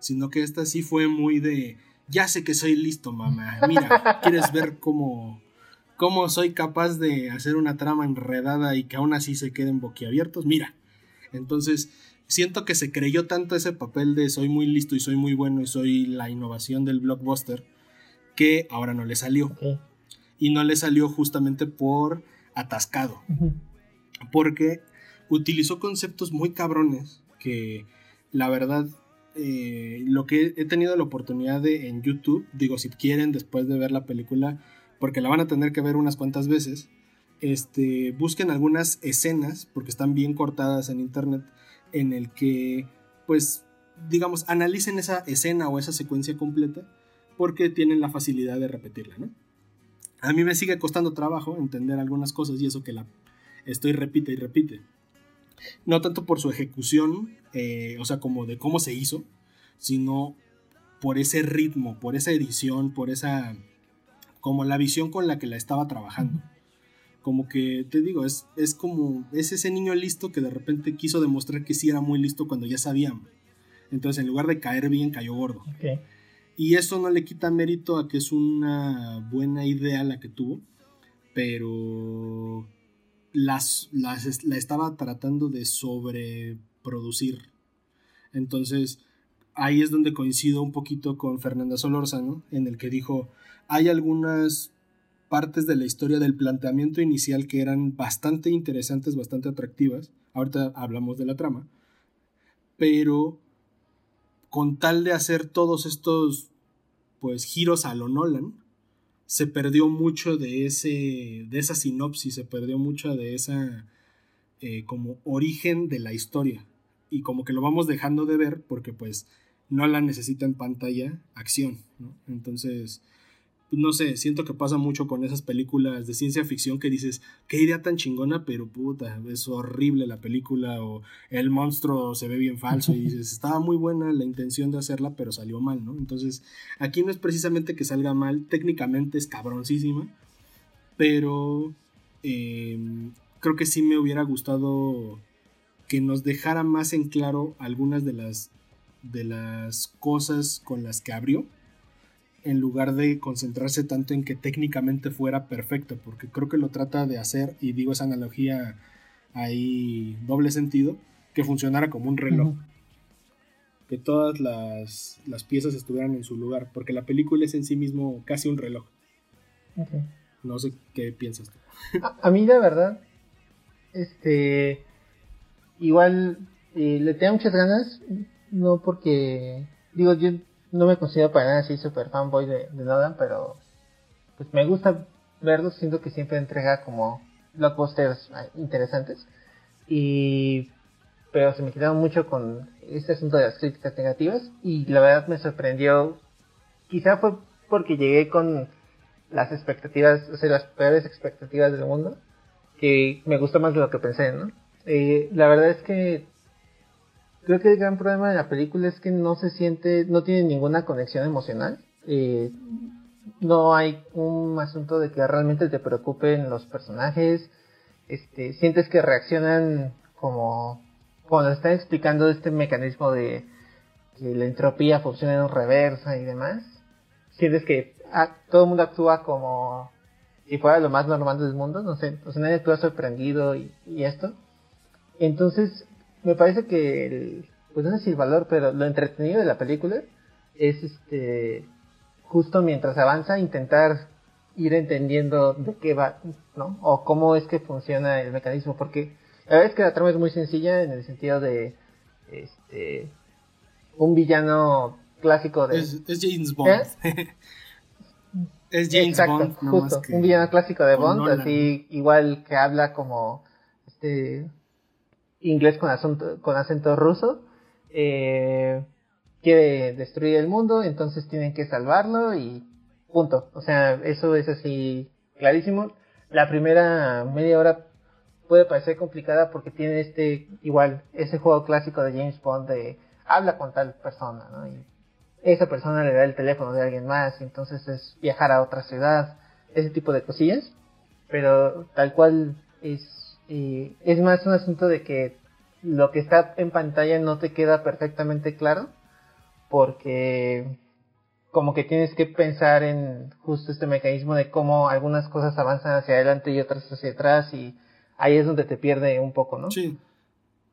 Sino que esta sí fue muy de, ya sé que soy listo, mamá, mira, ¿quieres ver cómo, cómo soy capaz de hacer una trama enredada y que aún así se queden boquiabiertos? Mira, entonces siento que se creyó tanto ese papel de soy muy listo y soy muy bueno y soy la innovación del blockbuster que ahora no le salió. Y no le salió justamente por atascado. Porque utilizó conceptos muy cabrones que la verdad eh, lo que he tenido la oportunidad de en YouTube, digo, si quieren después de ver la película, porque la van a tener que ver unas cuantas veces, este, busquen algunas escenas, porque están bien cortadas en internet, en el que, pues, digamos, analicen esa escena o esa secuencia completa, porque tienen la facilidad de repetirla, ¿no? A mí me sigue costando trabajo entender algunas cosas y eso que la estoy repite y repite no tanto por su ejecución, eh, o sea, como de cómo se hizo, sino por ese ritmo, por esa edición, por esa, como la visión con la que la estaba trabajando. Como que, te digo, es, es como, es ese niño listo que de repente quiso demostrar que sí era muy listo cuando ya sabían. Entonces, en lugar de caer bien, cayó gordo. Y eso no le quita mérito a que es una buena idea la que tuvo, pero las, las, la estaba tratando de sobreproducir. Entonces, ahí es donde coincido un poquito con Fernanda Solórzano, en el que dijo, hay algunas, partes de la historia del planteamiento inicial que eran bastante interesantes, bastante atractivas. Ahorita hablamos de la trama. Pero con tal de hacer todos estos pues giros a lo Nolan, se perdió mucho de ese de esa sinopsis, se perdió mucho de esa eh, como origen de la historia y como que lo vamos dejando de ver porque pues no la necesita en pantalla acción, ¿no? Entonces, no sé, siento que pasa mucho con esas películas de ciencia ficción que dices, qué idea tan chingona, pero puta, es horrible la película o el monstruo se ve bien falso y dices, estaba muy buena la intención de hacerla, pero salió mal, ¿no? Entonces, aquí no es precisamente que salga mal, técnicamente es cabroncísima, pero em, creo que sí me hubiera gustado que nos dejara más en claro algunas de las de las cosas con las que abrió en lugar de concentrarse tanto en que técnicamente fuera perfecto, porque creo que lo trata de hacer, y digo esa analogía ahí doble sentido, que funcionara como un reloj. Que todas las, piezas estuvieran en su lugar, porque la película es en sí mismo casi un reloj. No sé qué piensas tú. A, mí la verdad, este, igual eh, le tengo muchas ganas, no porque, digo, yo no me considero para nada así super fanboy de, de Nolan, pero pues me gusta verlo, siento que siempre entrega como blockbusters ah, interesantes. Y pero se me quedaron mucho con este asunto de las críticas negativas y la verdad me sorprendió. Quizá fue porque llegué con las expectativas, o sea, las peores expectativas del mundo, que me gustó más de lo que pensé, ¿no? Eh, la verdad es que Creo que el gran problema de la película es que no se siente, no tiene ninguna conexión emocional. Eh, no hay un asunto de que realmente te preocupen los personajes. Este, sientes que reaccionan como cuando están explicando este mecanismo de que la entropía funciona en reversa y demás. Sientes que todo el mundo actúa como si fuera lo más normal del mundo, no sé, o sea, nadie actúa sorprendido y, y esto. Entonces, me parece que el, pues no sé si el valor, pero lo entretenido de la película es este justo mientras avanza intentar ir entendiendo de qué va, ¿no? O cómo es que funciona el mecanismo, porque la verdad es que la trama es muy sencilla en el sentido de este un villano clásico de es, James Bond. ¿Eh? es James Bond, justo, un villano clásico de Bond, así igual que habla como este inglés con, acento, ruso, eh, quiere destruir el mundo, entonces tienen que salvarlo y punto. O sea, eso es así clarísimo. La primera media hora puede parecer complicada porque tiene este, igual, ese juego clásico de James Bond de habla con tal persona, ¿no? Y esa persona le da el teléfono de alguien más, entonces es viajar a otra ciudad, ese tipo de cosillas. Pero tal cual es y es más un asunto de que lo que está en pantalla no te queda perfectamente claro porque como que tienes que pensar en justo este mecanismo de cómo algunas cosas avanzan hacia adelante y otras hacia atrás y ahí es donde te pierde un poco, ¿no? Sí.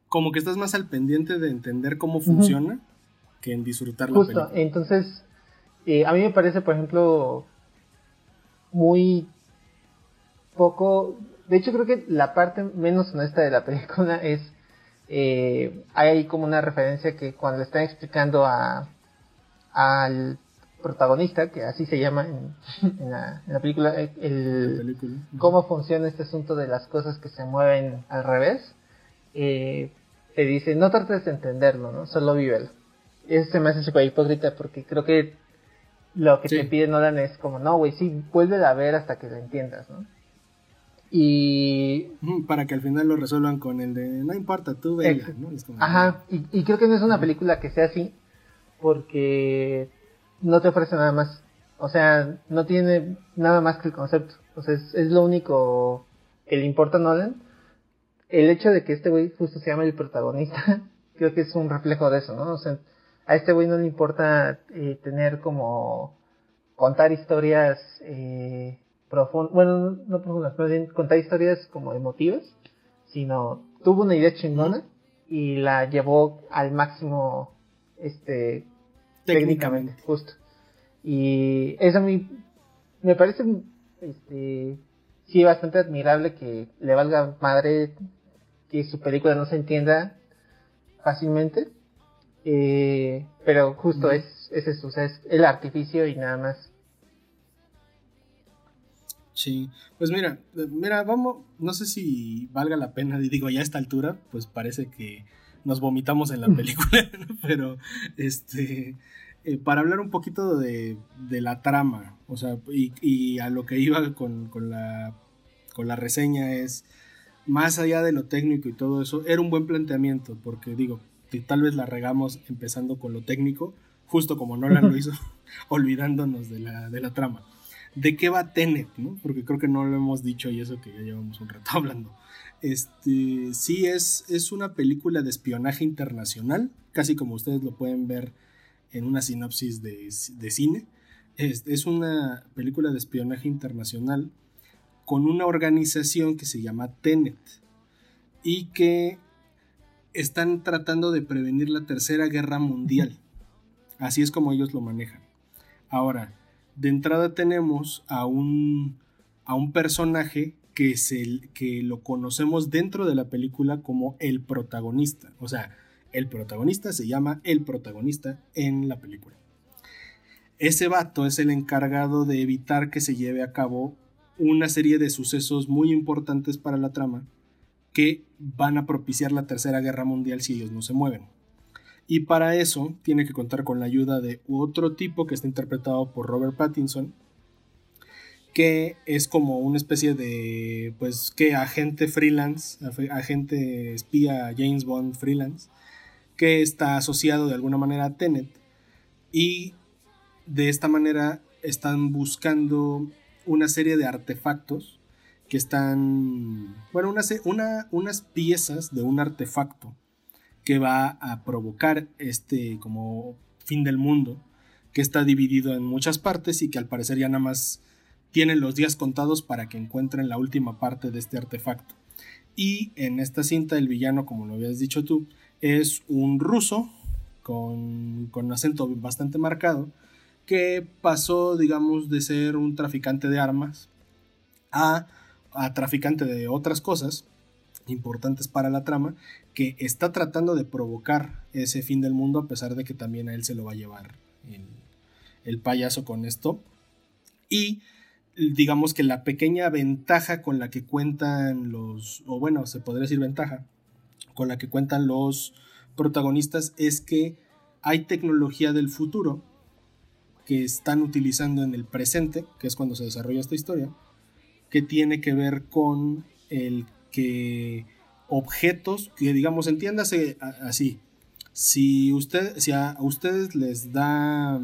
Como que estás más al pendiente de entender cómo funciona que en disfrutar la Justo, entonces eh, a mí me parece, por ejemplo, muy poco de hecho, creo que la parte menos honesta de la película es. Eh, hay como una referencia que cuando le están explicando a al protagonista, que así se llama en, la, película, el, cómo funciona este asunto de las cosas que se mueven al revés, eh, te dice, no trates de entenderlo, ¿no? Solo vívelo. Eso se me hace súper hipócrita porque creo que lo que te pide Nolan es como, no, güey, sí, vuelve a ver hasta que lo entiendas, ¿no? Y. Para que al final lo resuelvan con el de no importa, tú venga, ¿no? Ajá, y, creo que no es una película que sea así, porque no te ofrece nada más. O sea, no tiene nada más que el concepto. O sea, es, lo único que le importa a Nolan. El hecho de que este güey justo se llame el protagonista, creo que es un reflejo de eso, ¿no? O sea, a este güey no le importa eh, tener como contar historias eh, bueno, no profundas, pero bien contar historias como emotivas, sino tuvo una idea chingona y la llevó al máximo, este, técnicamente, justo. Y eso a mí me parece este, sí, bastante admirable que le valga madre que su película no se entienda fácilmente. Eh, pero justo es, es eso, es el artificio y nada más. Sí, pues mira, mira, vamos, no sé si valga la pena, digo, ya a esta altura, pues parece que nos vomitamos en la película, pero este, eh, para hablar un poquito de, la trama, o sea, y, a lo que iba con, la, con la reseña es, más allá de lo técnico y todo eso, era un buen planteamiento, porque digo, que tal vez la regamos empezando con lo técnico, justo como Nolan lo hizo, olvidándonos de la, de la trama. ¿De qué va Tenet? ¿no? Porque creo que no lo hemos dicho y eso que ya llevamos un rato hablando. Este, sí, es, es una película de espionaje internacional, casi como ustedes lo pueden ver en una sinopsis de, cine. Es, es, una película de espionaje internacional con una organización que se llama Tenet y que están tratando de prevenir la tercera guerra mundial. Así es como ellos lo manejan. Ahora, de entrada tenemos a un, a un personaje que, es el, que lo conocemos dentro de la película como el protagonista. O sea, el protagonista se llama el protagonista en la película. Ese vato es el encargado de evitar que se lleve a cabo una serie de sucesos muy importantes para la trama que van a propiciar la Tercera Guerra Mundial si ellos no se mueven. Y para eso tiene que contar con la ayuda de otro tipo que está interpretado por Robert Pattinson, que es como una especie de, pues, que agente freelance, agente espía James Bond freelance, que está asociado de alguna manera a Tenet. Y de esta manera están buscando una serie de artefactos que están, bueno, una, unas piezas de un artefacto que va a provocar este como fin del mundo, que está dividido en muchas partes y que al parecer ya nada más tienen los días contados para que encuentren la última parte de este artefacto. Y en esta cinta el villano, como lo habías dicho tú, es un ruso con, con acento bastante marcado que pasó, digamos, de ser un traficante de armas a, a traficante de otras cosas importantes para la trama, que está tratando de provocar ese fin del mundo a pesar de que también a él se lo va a llevar el, payaso con esto. Y digamos que la pequeña ventaja con la que cuentan los, o bueno, se podría decir ventaja, con la que cuentan los protagonistas es que hay tecnología del futuro que están utilizando en el presente, que es cuando se desarrolla esta historia, que tiene que ver con el que objetos, que digamos, entiéndase así, si, usted, si a ustedes les da,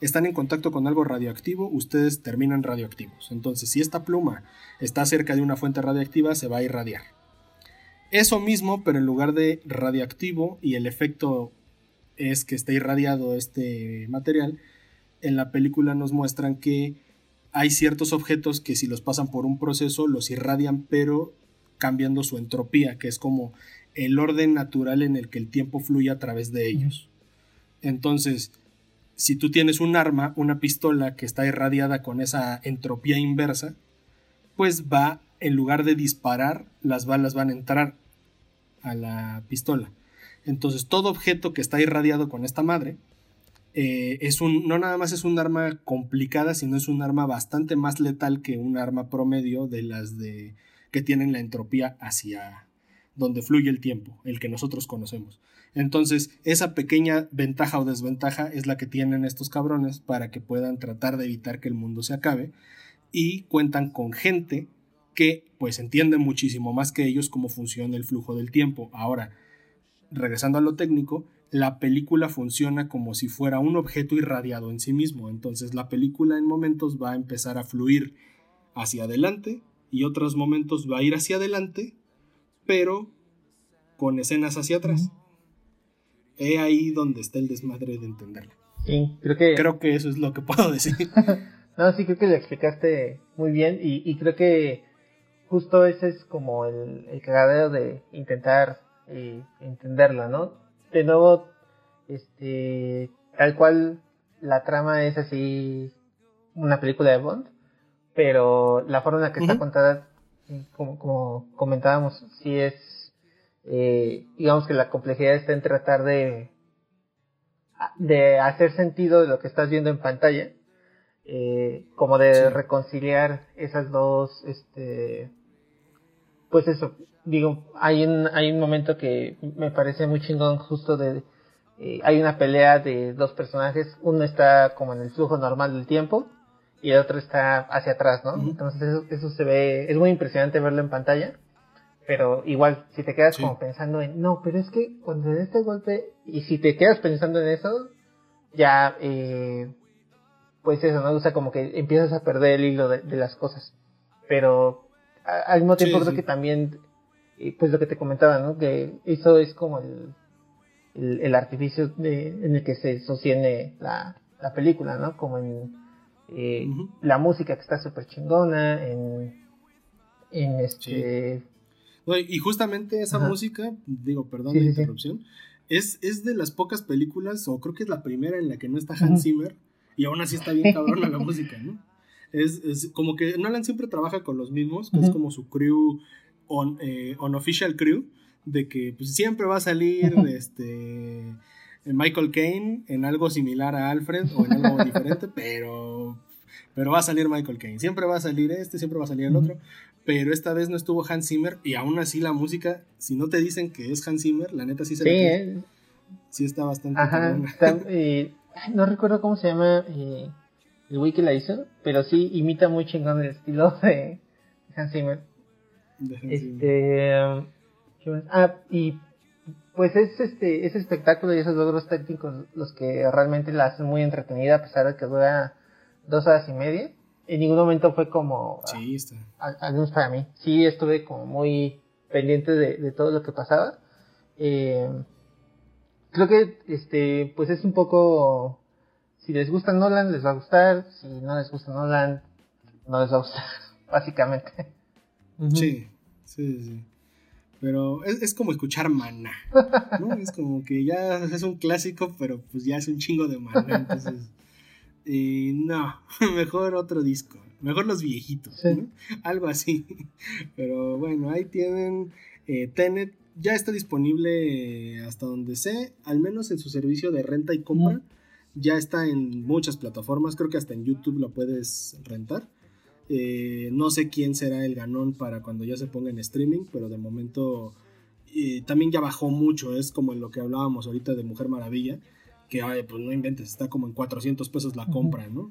están en contacto con algo radioactivo, ustedes terminan radioactivos. Entonces, si esta pluma está cerca de una fuente radiactiva, se va a irradiar. Eso mismo, pero en lugar de radiactivo y el efecto es que está irradiado este material, en la película nos muestran que hay ciertos objetos que si los pasan por un proceso los irradian, pero cambiando su entropía, que es como el orden natural en el que el tiempo fluye a través de ellos. Entonces, si tú tienes un arma, una pistola que está irradiada con esa entropía inversa, pues va, en lugar de disparar, las balas van a entrar a la pistola. Entonces, todo objeto que está irradiado con esta madre, eh, es un, no nada más es un arma complicada, sino es un arma bastante más letal que un arma promedio de las de que tienen la entropía hacia donde fluye el tiempo, el que nosotros conocemos. Entonces, esa pequeña ventaja o desventaja es la que tienen estos cabrones para que puedan tratar de evitar que el mundo se acabe y cuentan con gente que pues entiende muchísimo más que ellos cómo funciona el flujo del tiempo. Ahora, regresando a lo técnico, la película funciona como si fuera un objeto irradiado en sí mismo. Entonces la película en momentos va a empezar a fluir hacia adelante y otros momentos va a ir hacia adelante, pero con escenas hacia atrás. He ahí donde está el desmadre de entenderlo. Sí, creo que... Creo que eso es lo que puedo decir. no, sí, creo que lo explicaste muy bien y, creo que justo ese es como el, el cagadero de intentar eh, entenderla, ¿no? De nuevo, este, tal cual la trama es así una película de Bond, pero la forma en la que está contada, como, como comentábamos, sí es, eh, digamos que la complejidad está en tratar de, de hacer sentido de lo que estás viendo en pantalla, eh, como de reconciliar esas dos, este, pues eso, digo, hay un, hay un momento que me parece muy chingón justo de, eh, hay una pelea de dos personajes, uno está como en el flujo normal del tiempo, y el otro está hacia atrás, ¿no? Entonces eso, eso, se ve, es muy impresionante verlo en pantalla, pero igual, si te quedas como pensando en, no, pero es que cuando de este golpe, y si te quedas pensando en eso, ya, eh, pues eso, ¿no? O sea, como que empiezas a perder el hilo de, las cosas, pero al mismo tiempo creo que también, pues lo que te comentaba, ¿no? Que eso es como el, el, artificio de, en el que se sostiene la, la película, ¿no? Como en eh, la música que está súper chingona, en, en este... y justamente esa música, digo, perdón la interrupción, Es, es de las pocas películas, o creo que es la primera en la que no está Hans Zimmer, y aún así está bien cabrona la música, ¿no? Es, es, como que Nolan siempre trabaja con los mismos, que es como su crew, on, eh, official crew, de que pues, siempre va a salir este Michael Caine en algo similar a Alfred o en algo diferente, pero, pero va a salir Michael Caine. Siempre va a salir este, siempre va a salir el otro. Pero esta vez no estuvo Hans Zimmer y aún así la música, si no te dicen que es Hans Zimmer, la neta sí se sí, eh. sí está bastante Ajá, no recuerdo cómo se llama eh, el güey que la hizo, pero sí imita muy chingón el estilo de Hans Zimmer. este, Ah, y pues es este ese espectáculo y esos logros técnicos los que realmente la hacen muy entretenida a pesar de que dura dos horas y media. En ningún momento fue como... Sí, está. Al, menos para mí. Sí estuve como muy pendiente de, todo lo que pasaba. Eh, creo que este pues es un poco... Si les gusta Nolan, les va a gustar. Si no les gusta Nolan, no les va a gustar, básicamente. Sí, sí, sí. Pero es, como escuchar mana, ¿no? Es como que ya es un clásico, pero pues ya es un chingo de mana. Entonces, no, mejor otro disco. Mejor los viejitos, ¿no? Algo así. Pero bueno, ahí tienen eh, Tenet. Ya está disponible hasta donde sé, al menos en su servicio de renta y compra. Ya está en muchas plataformas, creo que hasta en YouTube lo puedes rentar. Eh, no sé quién será el ganón para cuando ya se ponga en streaming, pero de momento eh, también ya bajó mucho. Es como en lo que hablábamos ahorita de Mujer Maravilla, que pues no inventes, está como en 400 pesos la compra, ¿no?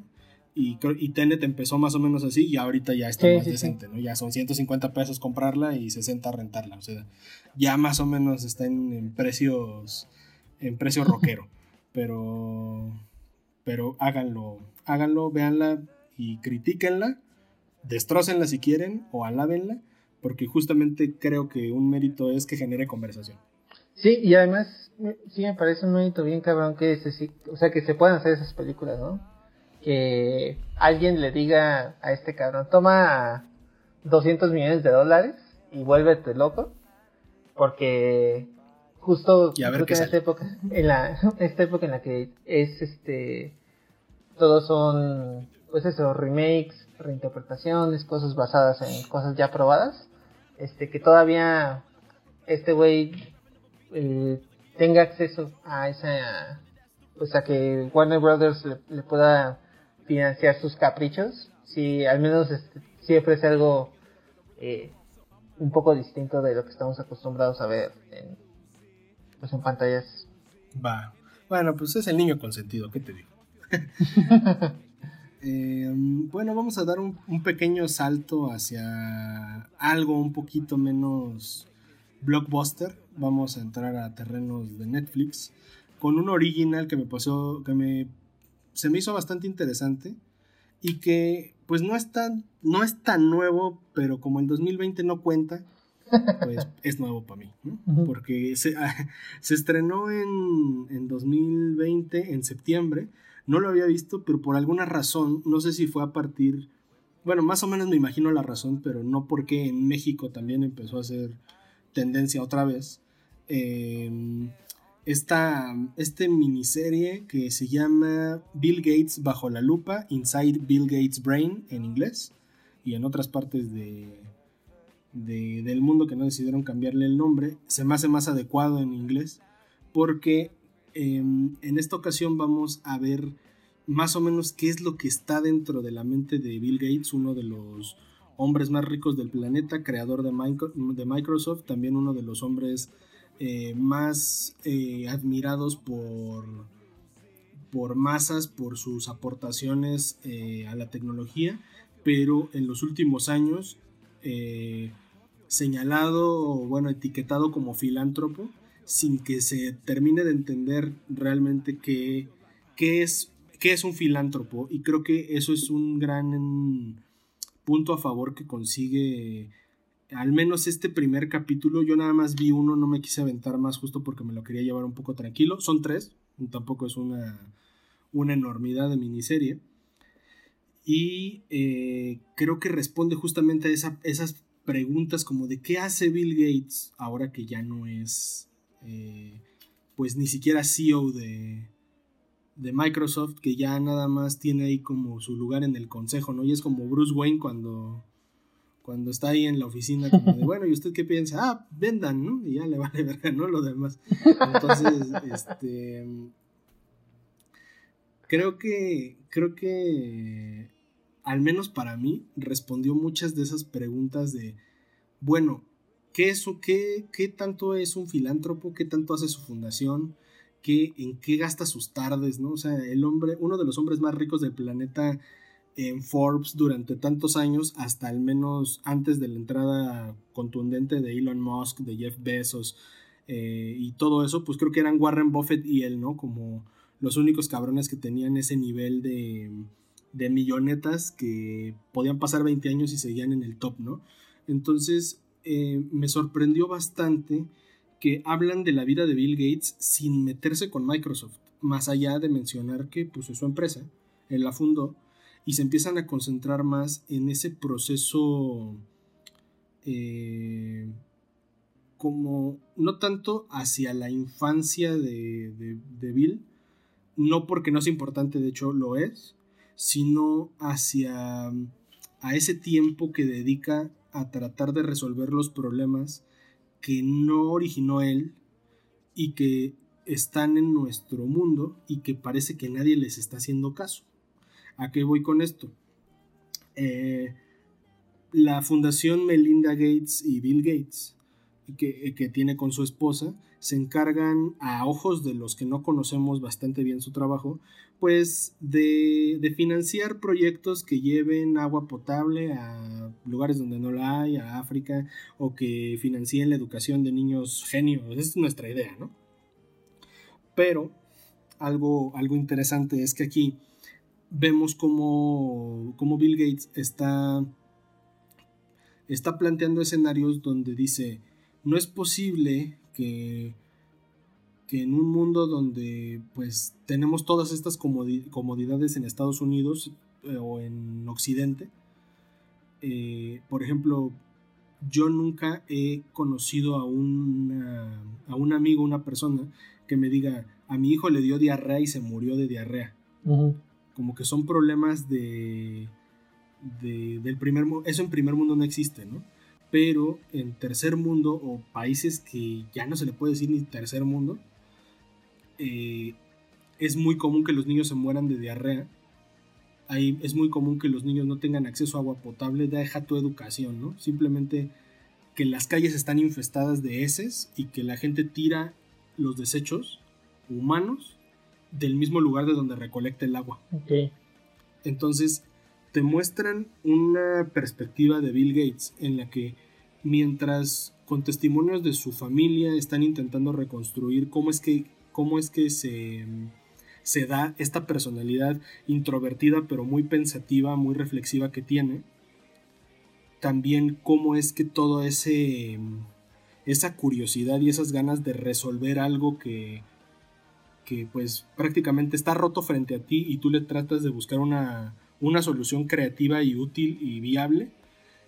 Y, y Tenet empezó más o menos así y ahorita ya está más decente, ¿no? Ya son 150 pesos comprarla y 60 rentarla. O sea, ya más o menos está en, precios en precio rockero. pero pero háganlo, háganlo, véanla y critíquenla destrócenla si quieren o alábenla, porque justamente creo que un mérito es que genere conversación. Sí, y además sí me parece un mérito bien cabrón que se, o sea, que se puedan hacer esas películas, ¿no? Que alguien le diga a este cabrón, toma 200 millones de dólares y vuélvete loco, porque justo en esta época, en la esta época en la que es este todos son pues eso, remakes, reinterpretaciones, cosas basadas en cosas ya probadas, este que todavía este güey eh, tenga acceso a esa, pues a que Warner Brothers le, pueda financiar sus caprichos, si al menos este, si ofrece algo eh, un poco distinto de lo que estamos acostumbrados a ver en, pues en pantallas. Va. Bueno, pues es el niño consentido, ¿qué te digo? Eh, bueno, vamos a dar un, pequeño salto hacia algo un poquito menos blockbuster. Vamos a entrar a terrenos de Netflix con un original que me pasó, que me se me hizo bastante interesante y que pues no es tan, no es tan nuevo, pero como el 2020 no cuenta, pues es nuevo para mí, porque se, se estrenó en, en 2020, en septiembre, no lo había visto, pero por alguna razón, no sé si fue a partir, bueno, más o menos me imagino la razón, pero no porque en México también empezó a ser tendencia otra vez. Em, esta este miniserie que se llama Bill Gates bajo la lupa, Inside Bill Gates Brain en inglés. y en otras partes de, del mundo que no decidieron cambiarle el nombre, se me hace más adecuado en inglés, porque em, en esta ocasión vamos a ver más o menos qué es lo que está dentro de la mente de Bill Gates, uno de los hombres más ricos del planeta, creador de, Microsoft, también uno de los hombres eh, más eh, admirados por, por masas, por sus aportaciones eh, a la tecnología, pero en los últimos años señalado, bueno, etiquetado como filántropo, sin que se termine de entender realmente qué, qué es qué es un filántropo y creo que eso es un gran punto a favor que consigue al menos este primer capítulo. Yo nada más vi uno, no me quise aventar más justo porque me lo quería llevar un poco tranquilo. Son tres, tampoco es una, una enormidad de miniserie. Y eh, creo que responde justamente a esas preguntas como de qué hace Bill Gates ahora que ya no es eh, pues ni siquiera CEO de, de Microsoft que ya nada más tiene ahí como su lugar en el consejo, ¿no? Y es como Bruce Wayne cuando, cuando está ahí en la oficina, como de, bueno, ¿y usted qué piensa? Ah, vendan, ¿no? Y ya le vale verga, ¿no? Lo demás. Entonces, este... Creo que, creo que, al menos para mí, respondió muchas de esas preguntas de, bueno, ¿qué, qué, qué tanto es un filántropo? ¿Qué tanto hace su fundación? en qué gasta sus tardes, ¿no? O sea, el hombre, uno de los hombres más ricos del planeta en Forbes durante tantos años, hasta al menos antes de la entrada contundente de Elon Musk, de Jeff Bezos eh, y todo eso, pues creo que eran Warren Buffett y él, ¿no? Como los únicos cabrones que tenían ese nivel de, de millonetas que podían pasar 20 años y seguían en el top, ¿no? Entonces, eh, me sorprendió bastante que hablan de la vida de Bill Gates sin meterse con Microsoft, más allá de mencionar que pues, es su empresa, él la fundó, y se empiezan a concentrar más en ese proceso eh, como no tanto hacia la infancia de, de, Bill, no porque no es importante, de hecho lo es, sino hacia a ese tiempo que dedica a tratar de resolver los problemas que no originó él y que están en nuestro mundo y que parece que nadie les está haciendo caso. ¿A qué voy con esto? Eh, la fundación Melinda Gates y Bill Gates, que, que, tiene con su esposa, se encargan a ojos de los que no conocemos bastante bien su trabajo, pues de, financiar proyectos que lleven agua potable a lugares donde no la hay, a África, o que financien la educación de niños genios. Esa es nuestra idea, ¿no? Pero algo, algo interesante es que aquí vemos cómo, cómo Bill Gates está, está planteando escenarios donde dice, no es posible que que en un mundo donde pues tenemos todas estas comodidades en Estados Unidos eh, o en Occidente, eh, por ejemplo, yo nunca he conocido a, a un amigo, una persona que me diga, a mi hijo le dio diarrea y se murió de diarrea. Como que son problemas de, de, del primer mundo. Eso en primer mundo no existe, ¿no? Pero en tercer mundo o países que ya no se le puede decir ni tercer mundo, eh, es muy común que los niños se mueran de diarrea. Ahí es muy común que los niños no tengan acceso a agua potable, deja tu educación, ¿no? Simplemente que las calles están infestadas de heces y que la gente tira los desechos humanos del mismo lugar de donde recolecta el agua. Entonces, te muestran una perspectiva de Bill Gates en la que mientras con testimonios de su familia están intentando reconstruir cómo es que cómo es que se, se da esta personalidad introvertida pero muy pensativa, muy reflexiva que tiene. También cómo es que todo ese esa curiosidad y esas ganas de resolver algo que, que pues prácticamente está roto frente a ti y tú le tratas de buscar una, una solución creativa y útil y viable,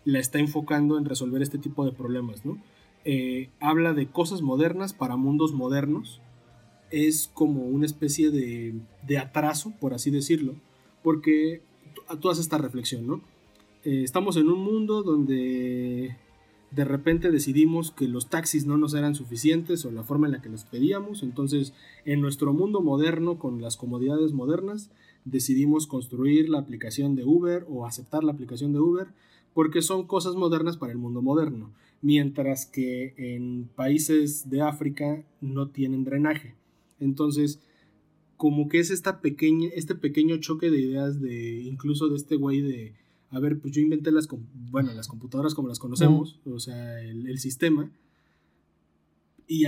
la está enfocando en resolver este tipo de problemas, ¿no? Eh, habla de cosas modernas para mundos modernos es como una especie de, atraso, por así decirlo, porque tú haces esta reflexión, ¿no? eh, estamos en un mundo donde de repente decidimos que los taxis no nos eran suficientes o la forma en la que los pedíamos, entonces en nuestro mundo moderno, con las comodidades modernas, decidimos construir la aplicación de Uber o aceptar la aplicación de Uber porque son cosas modernas para el mundo moderno, mientras que en países de África no tienen drenaje. Entonces, como que es esta pequeña, este pequeño choque de ideas de incluso de este güey de a ver, pues yo inventé las, bueno, las computadoras como las conocemos, o sea, el, sistema, y,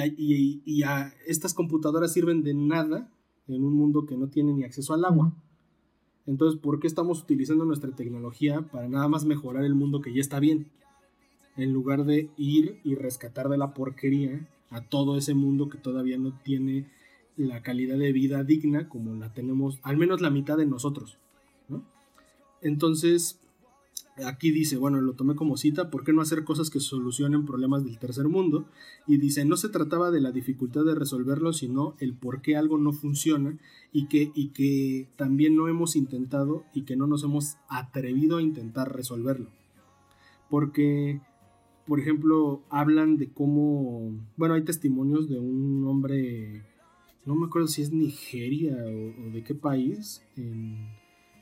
y, a estas computadoras sirven de nada en un mundo que no tiene ni acceso al agua. Entonces, ¿por qué estamos utilizando nuestra tecnología para nada más mejorar el mundo que ya está bien? En lugar de ir y rescatar de la porquería a todo ese mundo que todavía no tiene la calidad de vida digna como la tenemos, al menos la mitad de nosotros. Entonces, aquí dice, bueno, lo tomé como cita, ¿por qué no hacer cosas que solucionen problemas del tercer mundo? Y dice, no se trataba de la dificultad de resolverlo, sino el por qué algo no funciona y que, y que también no hemos intentado y que no nos hemos atrevido a intentar resolverlo. Porque, por ejemplo, hablan de cómo, bueno, hay testimonios de un hombre, no me acuerdo si es Nigeria o, de qué país, en,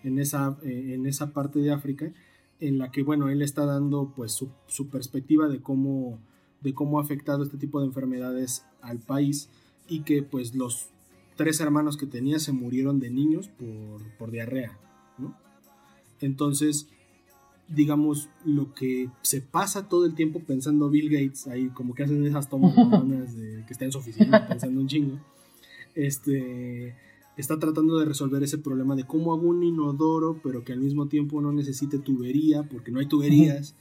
en, esa, en esa parte de África, en la que, bueno, él está dando pues su, perspectiva de cómo, de cómo ha afectado este tipo de enfermedades al país y que pues los tres hermanos que tenía se murieron de niños por, por diarrea, ¿no? Entonces, digamos, lo que se pasa todo el tiempo pensando Bill Gates, ahí como que hacen esas tomas de que está en su oficina pensando un chingo, este está tratando de resolver ese problema de cómo hago un inodoro, pero que al mismo tiempo no necesite tubería, porque no hay tuberías,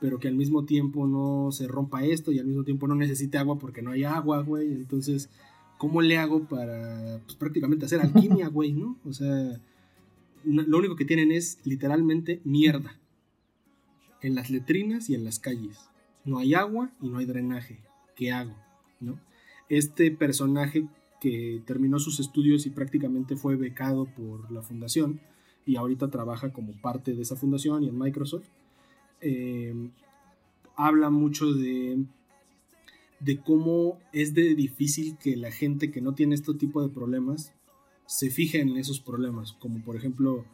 pero que al mismo tiempo no se rompa esto y al mismo tiempo no necesite agua porque no hay agua, güey. Entonces, ¿cómo le hago para pues, prácticamente hacer alquimia, güey, no? O sea, lo único que tienen es literalmente mierda. En las letrinas y en las calles. No hay agua y no hay drenaje. ¿Qué hago? ¿No? Este personaje que terminó sus estudios y prácticamente fue becado por la fundación y ahorita trabaja como parte de esa fundación y en Microsoft. Em, habla mucho de, de cómo es de difícil que la gente que no tiene este tipo de problemas se fije en esos problemas, como por ejemplo,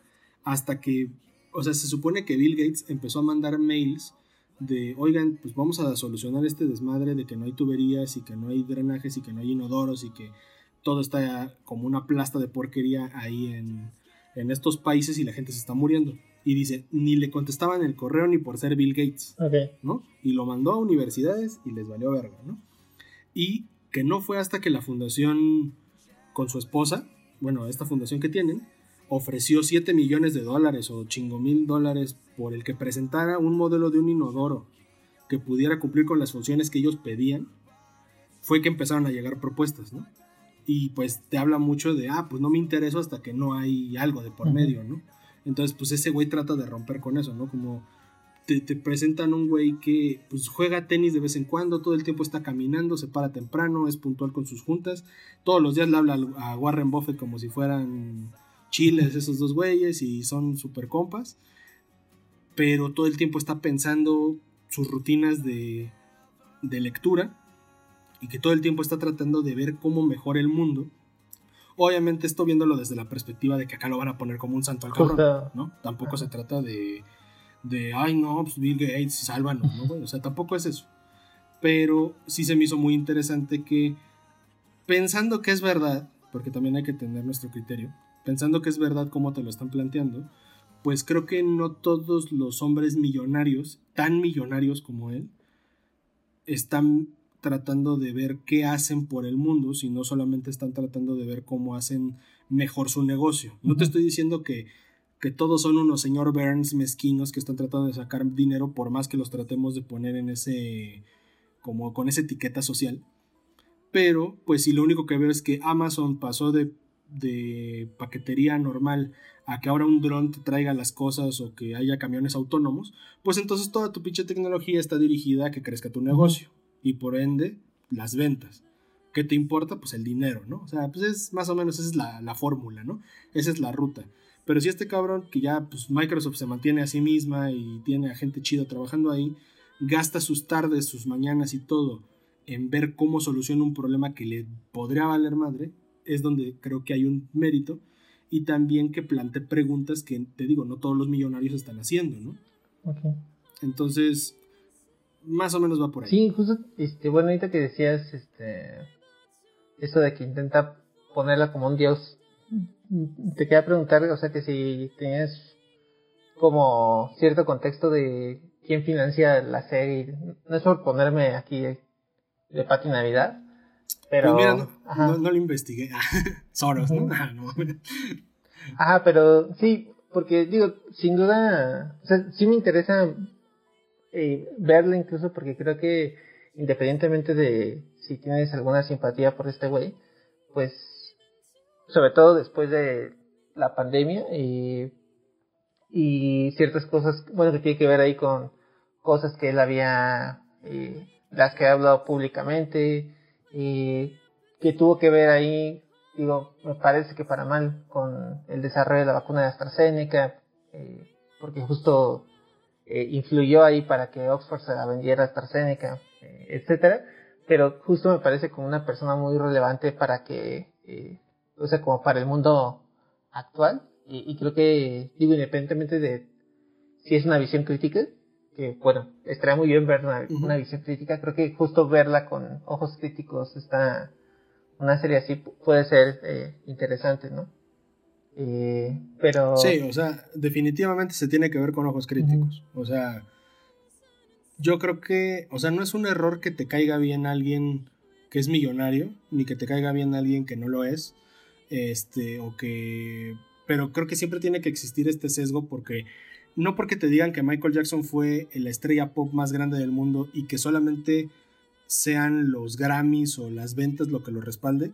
hasta que, o sea, se supone que Bill Gates empezó a mandar mails de, oigan, pues vamos a solucionar este desmadre de que no hay tuberías y que no hay drenajes y que no hay inodoros y que todo está como una plasta de porquería ahí en, estos países y la gente se está muriendo. Y dice, ni le contestaban el correo ni por ser Bill Gates, ¿no? Y lo mandó a universidades y les valió verga, ¿no? Y que no fue hasta que la fundación con su esposa, bueno, esta fundación que tienen, ofreció 7 millones de dólares o chingo mil dólares por el que presentara un modelo de un inodoro que pudiera cumplir con las funciones que ellos pedían, fue que empezaron a llegar propuestas, ¿no? Y pues te habla mucho de, ah, pues no me intereso hasta que no hay algo de por medio, ¿no? Entonces, pues ese güey trata de romper con eso, ¿no? Como te, presentan un güey que pues juega tenis de vez en cuando, todo el tiempo está caminando, se para temprano, es puntual con sus juntas, todos los días le habla a Warren Buffett como si fueran chiles esos dos güeyes y son super compas, pero todo el tiempo está pensando sus rutinas de, de lectura y que todo el tiempo está tratando de ver cómo mejora el mundo. Obviamente esto viéndolo desde la perspectiva de que acá lo van a poner como un santo al cabrón, ¿no? Tampoco se trata de, de, ay no, pues Bill Gates, sálvanos, ¿no? o sea, tampoco es eso. Pero sí se me hizo muy interesante que pensando que es verdad, porque también hay que tener nuestro criterio, pensando que es verdad como te lo están planteando, pues creo que no todos los hombres millonarios, tan millonarios como él, están tratando de ver qué hacen por el mundo, sino solamente están tratando de ver cómo hacen mejor su negocio. No te estoy diciendo que, que todos son unos señor Burns mezquinos que están tratando de sacar dinero por más que los tratemos de poner en ese como con esa etiqueta social. Pero pues si lo único que veo es que Amazon pasó de, de paquetería normal a que ahora un dron te traiga las cosas o que haya camiones autónomos, pues entonces toda tu pinche tecnología está dirigida a que crezca tu negocio y por ende las ventas. ¿Qué te importa? Pues el dinero, ¿no? O sea, pues es más o menos esa es la, fórmula, ¿no? Esa es la ruta. Pero si este cabrón, que ya pues, Microsoft se mantiene a sí misma y tiene a gente chida trabajando ahí, gasta sus tardes, sus mañanas y todo en ver cómo soluciona un problema que le podría valer madre, es donde creo que hay un mérito. Y también que plantee preguntas que, te digo, no todos los millonarios están haciendo, ¿no? Entonces, más o menos va por ahí. Sí, justo, este, bueno, ahorita que decías, este, eso de que intenta ponerla como un dios, te quería preguntar, o sea, que si tienes como cierto contexto de quién financia la serie, no es por ponerme aquí de Pati Navidad, pero... Pues no, lo investigué. Soros, ¿no? Ah, ¿no? Ajá, pero sí, porque digo, sin duda, o sea, sí me interesa eh, verla incluso porque creo que independientemente de si tienes alguna simpatía por este güey, pues sobre todo después de la pandemia y, y ciertas cosas, bueno, que tiene que ver ahí con cosas que él había, eh, las que ha hablado públicamente, y que tuvo que ver ahí, digo, me parece que para mal con el desarrollo de la vacuna de AstraZeneca, eh, porque justo eh, influyó ahí para que Oxford se la vendiera a AstraZeneca, eh, etcétera, pero justo me parece como una persona muy relevante para que, eh, o sea, como para el mundo actual, y, creo que, digo, independientemente de si es una visión crítica, que bueno, estaría muy bien ver una, visión crítica, creo que justo verla con ojos críticos está, una serie así puede ser interesante, ¿no? Eh, pero... Sí, o sea, definitivamente se tiene que ver con ojos críticos. O sea, yo creo que, o sea, no es un error que te caiga bien alguien que es millonario, ni que te caiga bien alguien que no lo es, este, o que... Pero creo que siempre tiene que existir este sesgo porque no porque te digan que Michael Jackson fue la estrella pop más grande del mundo y que solamente sean los Grammys o las ventas lo que lo respalde,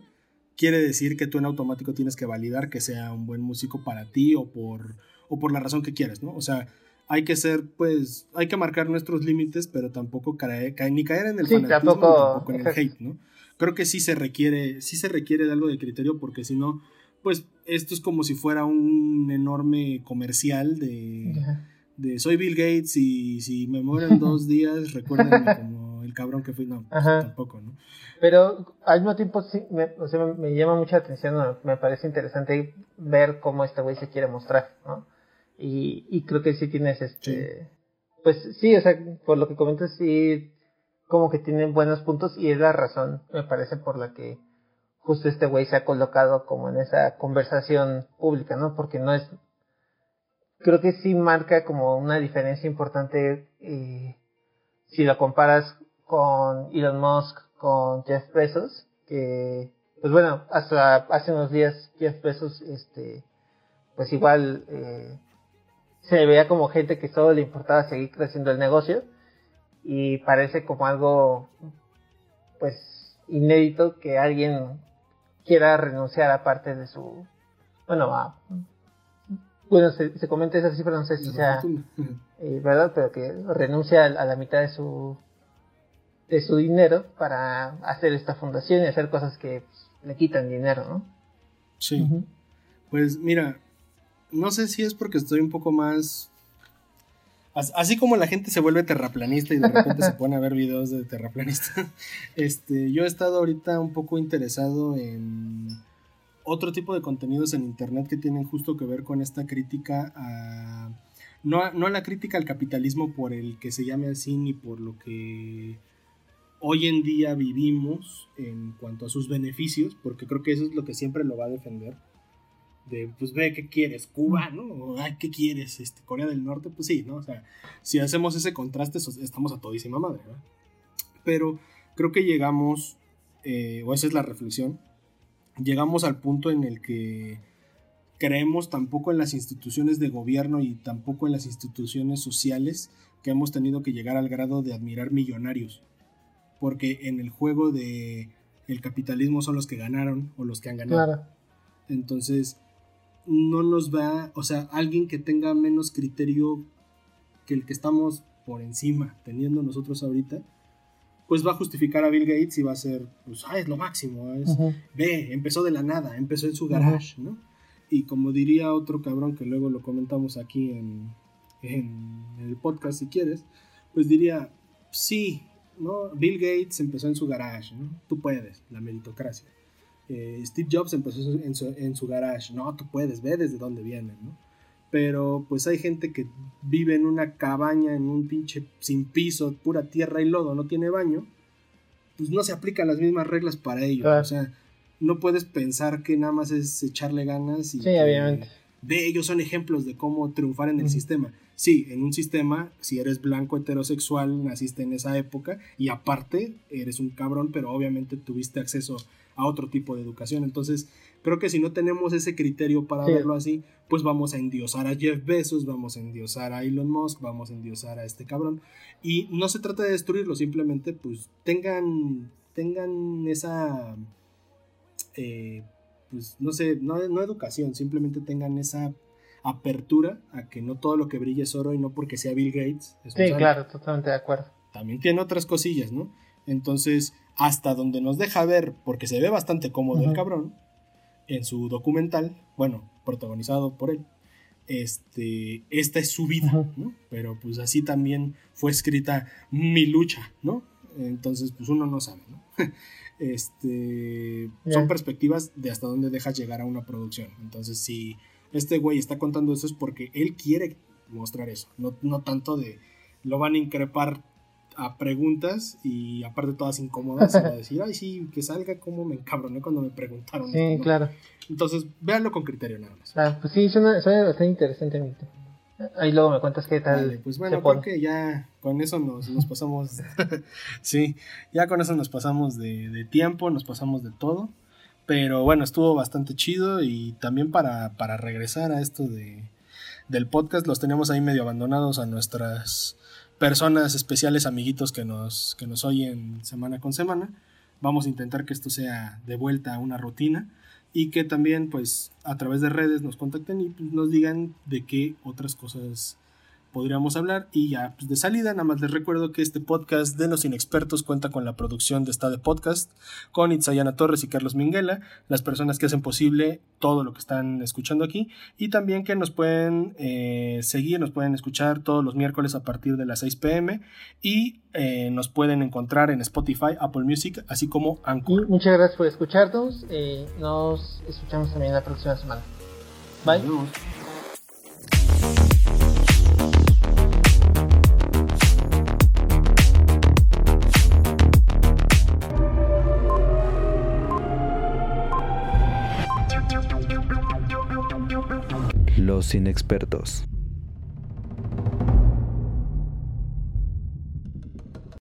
quiere decir que tú en automático tienes que validar que sea un buen músico para ti o por, o por la razón que quieras, ¿no? O sea, hay que ser, pues, hay que marcar nuestros límites, pero tampoco caer, ni caer en el fanatismo tampoco, en el hate, ¿no? Creo que sí se requiere, sí se requiere de algo de criterio, porque si no, pues, esto es como si fuera un enorme comercial de, de soy Bill Gates y si me muero en dos días, recuérdenme como el cabrón que fui, no, pues, tampoco, ¿no? Pero al mismo tiempo sí, me, o sea, me, llama mucha atención, me parece interesante ver cómo este güey se quiere mostrar, ¿no? Y, y creo que sí tienes este... Pues sí, o sea, por lo que comentas, sí, como que tienen buenos puntos y es la razón, me parece, por la que justo este güey se ha colocado como en esa conversación pública, ¿no? Porque no es... Creo que sí marca como una diferencia importante eh, si lo comparas con Elon Musk con Jeff Bezos, que, pues bueno, hasta hace unos días Jeff Bezos, este, pues igual eh, se veía como gente que solo le importaba seguir creciendo el negocio y parece como algo, pues, inédito que alguien quiera renunciar a parte de su, bueno, a, bueno, se, se comenta esa cifra, no sé si sea eh, verdad, pero que renuncia a la mitad de su de su dinero para hacer esta fundación y hacer cosas que pues, le quitan dinero, ¿no? Sí. Pues mira, no sé si es porque estoy un poco más... Así como la gente se vuelve terraplanista y de repente se pone a ver videos de terraplanista, este, yo he estado ahorita un poco interesado en otro tipo de contenidos en internet que tienen justo que ver con esta crítica a... No, no la crítica al capitalismo por el que se llame así ni por lo que hoy en día vivimos en cuanto a sus beneficios, porque creo que eso es lo que siempre lo va a defender. De, pues ve, ¿qué quieres? Cuba, ¿no? Ay, ¿qué quieres? Este, Corea del Norte, pues sí, ¿no? O sea, si hacemos ese contraste, estamos a todísima madre, ¿verdad? Pero creo que llegamos, eh, o esa es la reflexión, llegamos al punto en el que creemos tampoco en las instituciones de gobierno y tampoco en las instituciones sociales que hemos tenido que llegar al grado de admirar millonarios porque en el juego de el capitalismo son los que ganaron o los que han ganado. Entonces, no nos va, o sea, alguien que tenga menos criterio que el que estamos por encima teniendo nosotros ahorita, pues va a justificar a Bill Gates y va a ser, pues, ah, es lo máximo, es, ve, empezó de la nada, empezó en su garage, ¿no? y como diría otro cabrón que luego lo comentamos aquí en, en el podcast si quieres, pues diría, sí, ¿no? Bill Gates empezó en su garage, ¿no? Tú puedes, la meritocracia. Eh, Steve Jobs empezó en su, en su, garage, no, tú puedes, ve desde dónde viene, ¿no? Pero pues hay gente que vive en una cabaña, en un pinche sin piso, pura tierra y lodo, no tiene baño, pues no se aplican las mismas reglas para ellos. O sea, no puedes pensar que nada más es echarle ganas y... Sí, obviamente. De ellos son ejemplos de cómo triunfar en el sistema. Sí, en un sistema, si eres blanco heterosexual, naciste en esa época y aparte eres un cabrón, pero obviamente tuviste acceso a otro tipo de educación. Entonces, creo que si no tenemos ese criterio para verlo así, pues vamos a endiosar a Jeff Bezos, vamos a endiosar a Elon Musk, vamos a endiosar a este cabrón. Y no se trata de destruirlo, simplemente pues tengan, tengan esa, eh, pues no sé, no, no educación, simplemente tengan esa apertura a que no todo lo que brille es oro y no porque sea Bill Gates. sí, claro, totalmente de acuerdo. También tiene otras cosillas, ¿no? Entonces, hasta donde nos deja ver, porque se ve bastante cómodo el cabrón, en su documental, bueno, protagonizado por él, este, esta es su vida, ¿no? Pero pues así también fue escrita mi lucha, ¿no? Entonces, pues uno no sabe, ¿no? Este, son perspectivas de hasta dónde dejas llegar a una producción. Entonces, si este güey está contando eso es porque él quiere mostrar eso, no, no tanto de lo van a increpar a preguntas y aparte todas incómodas y va a decir, ay, sí, que salga como me encabroné cuando me preguntaron. Sí, claro. Entonces, véanlo con criterio nada más. Ah, pues sí, suena, suena bastante interesante. Ahí luego me cuentas qué tal. pues bueno, creo que ya con eso nos, nos pasamos. sí, ya con eso nos pasamos de, de, tiempo, nos pasamos de todo. Pero bueno, estuvo bastante chido y también para, para regresar a esto de, del podcast, los teníamos ahí medio abandonados a nuestras personas especiales, amiguitos que nos, que nos oyen semana con semana. Vamos a intentar que esto sea de vuelta a una rutina y que también pues a través de redes nos contacten y pues, nos digan de qué otras cosas podríamos hablar. Y ya, pues de salida, nada más les recuerdo que este podcast de los inexpertos cuenta con la producción de esta de podcast, con Itzayana Torres y Carlos Minguela, las personas que hacen posible todo lo que están escuchando aquí, y también que nos pueden eh, seguir, nos pueden escuchar todos los miércoles a partir de las 6 pm y eh, nos pueden encontrar en Spotify, Apple Music, así como Anchor. muchas gracias por escucharnos. Eh, nos escuchamos también la próxima semana. Bye. Los inexpertos.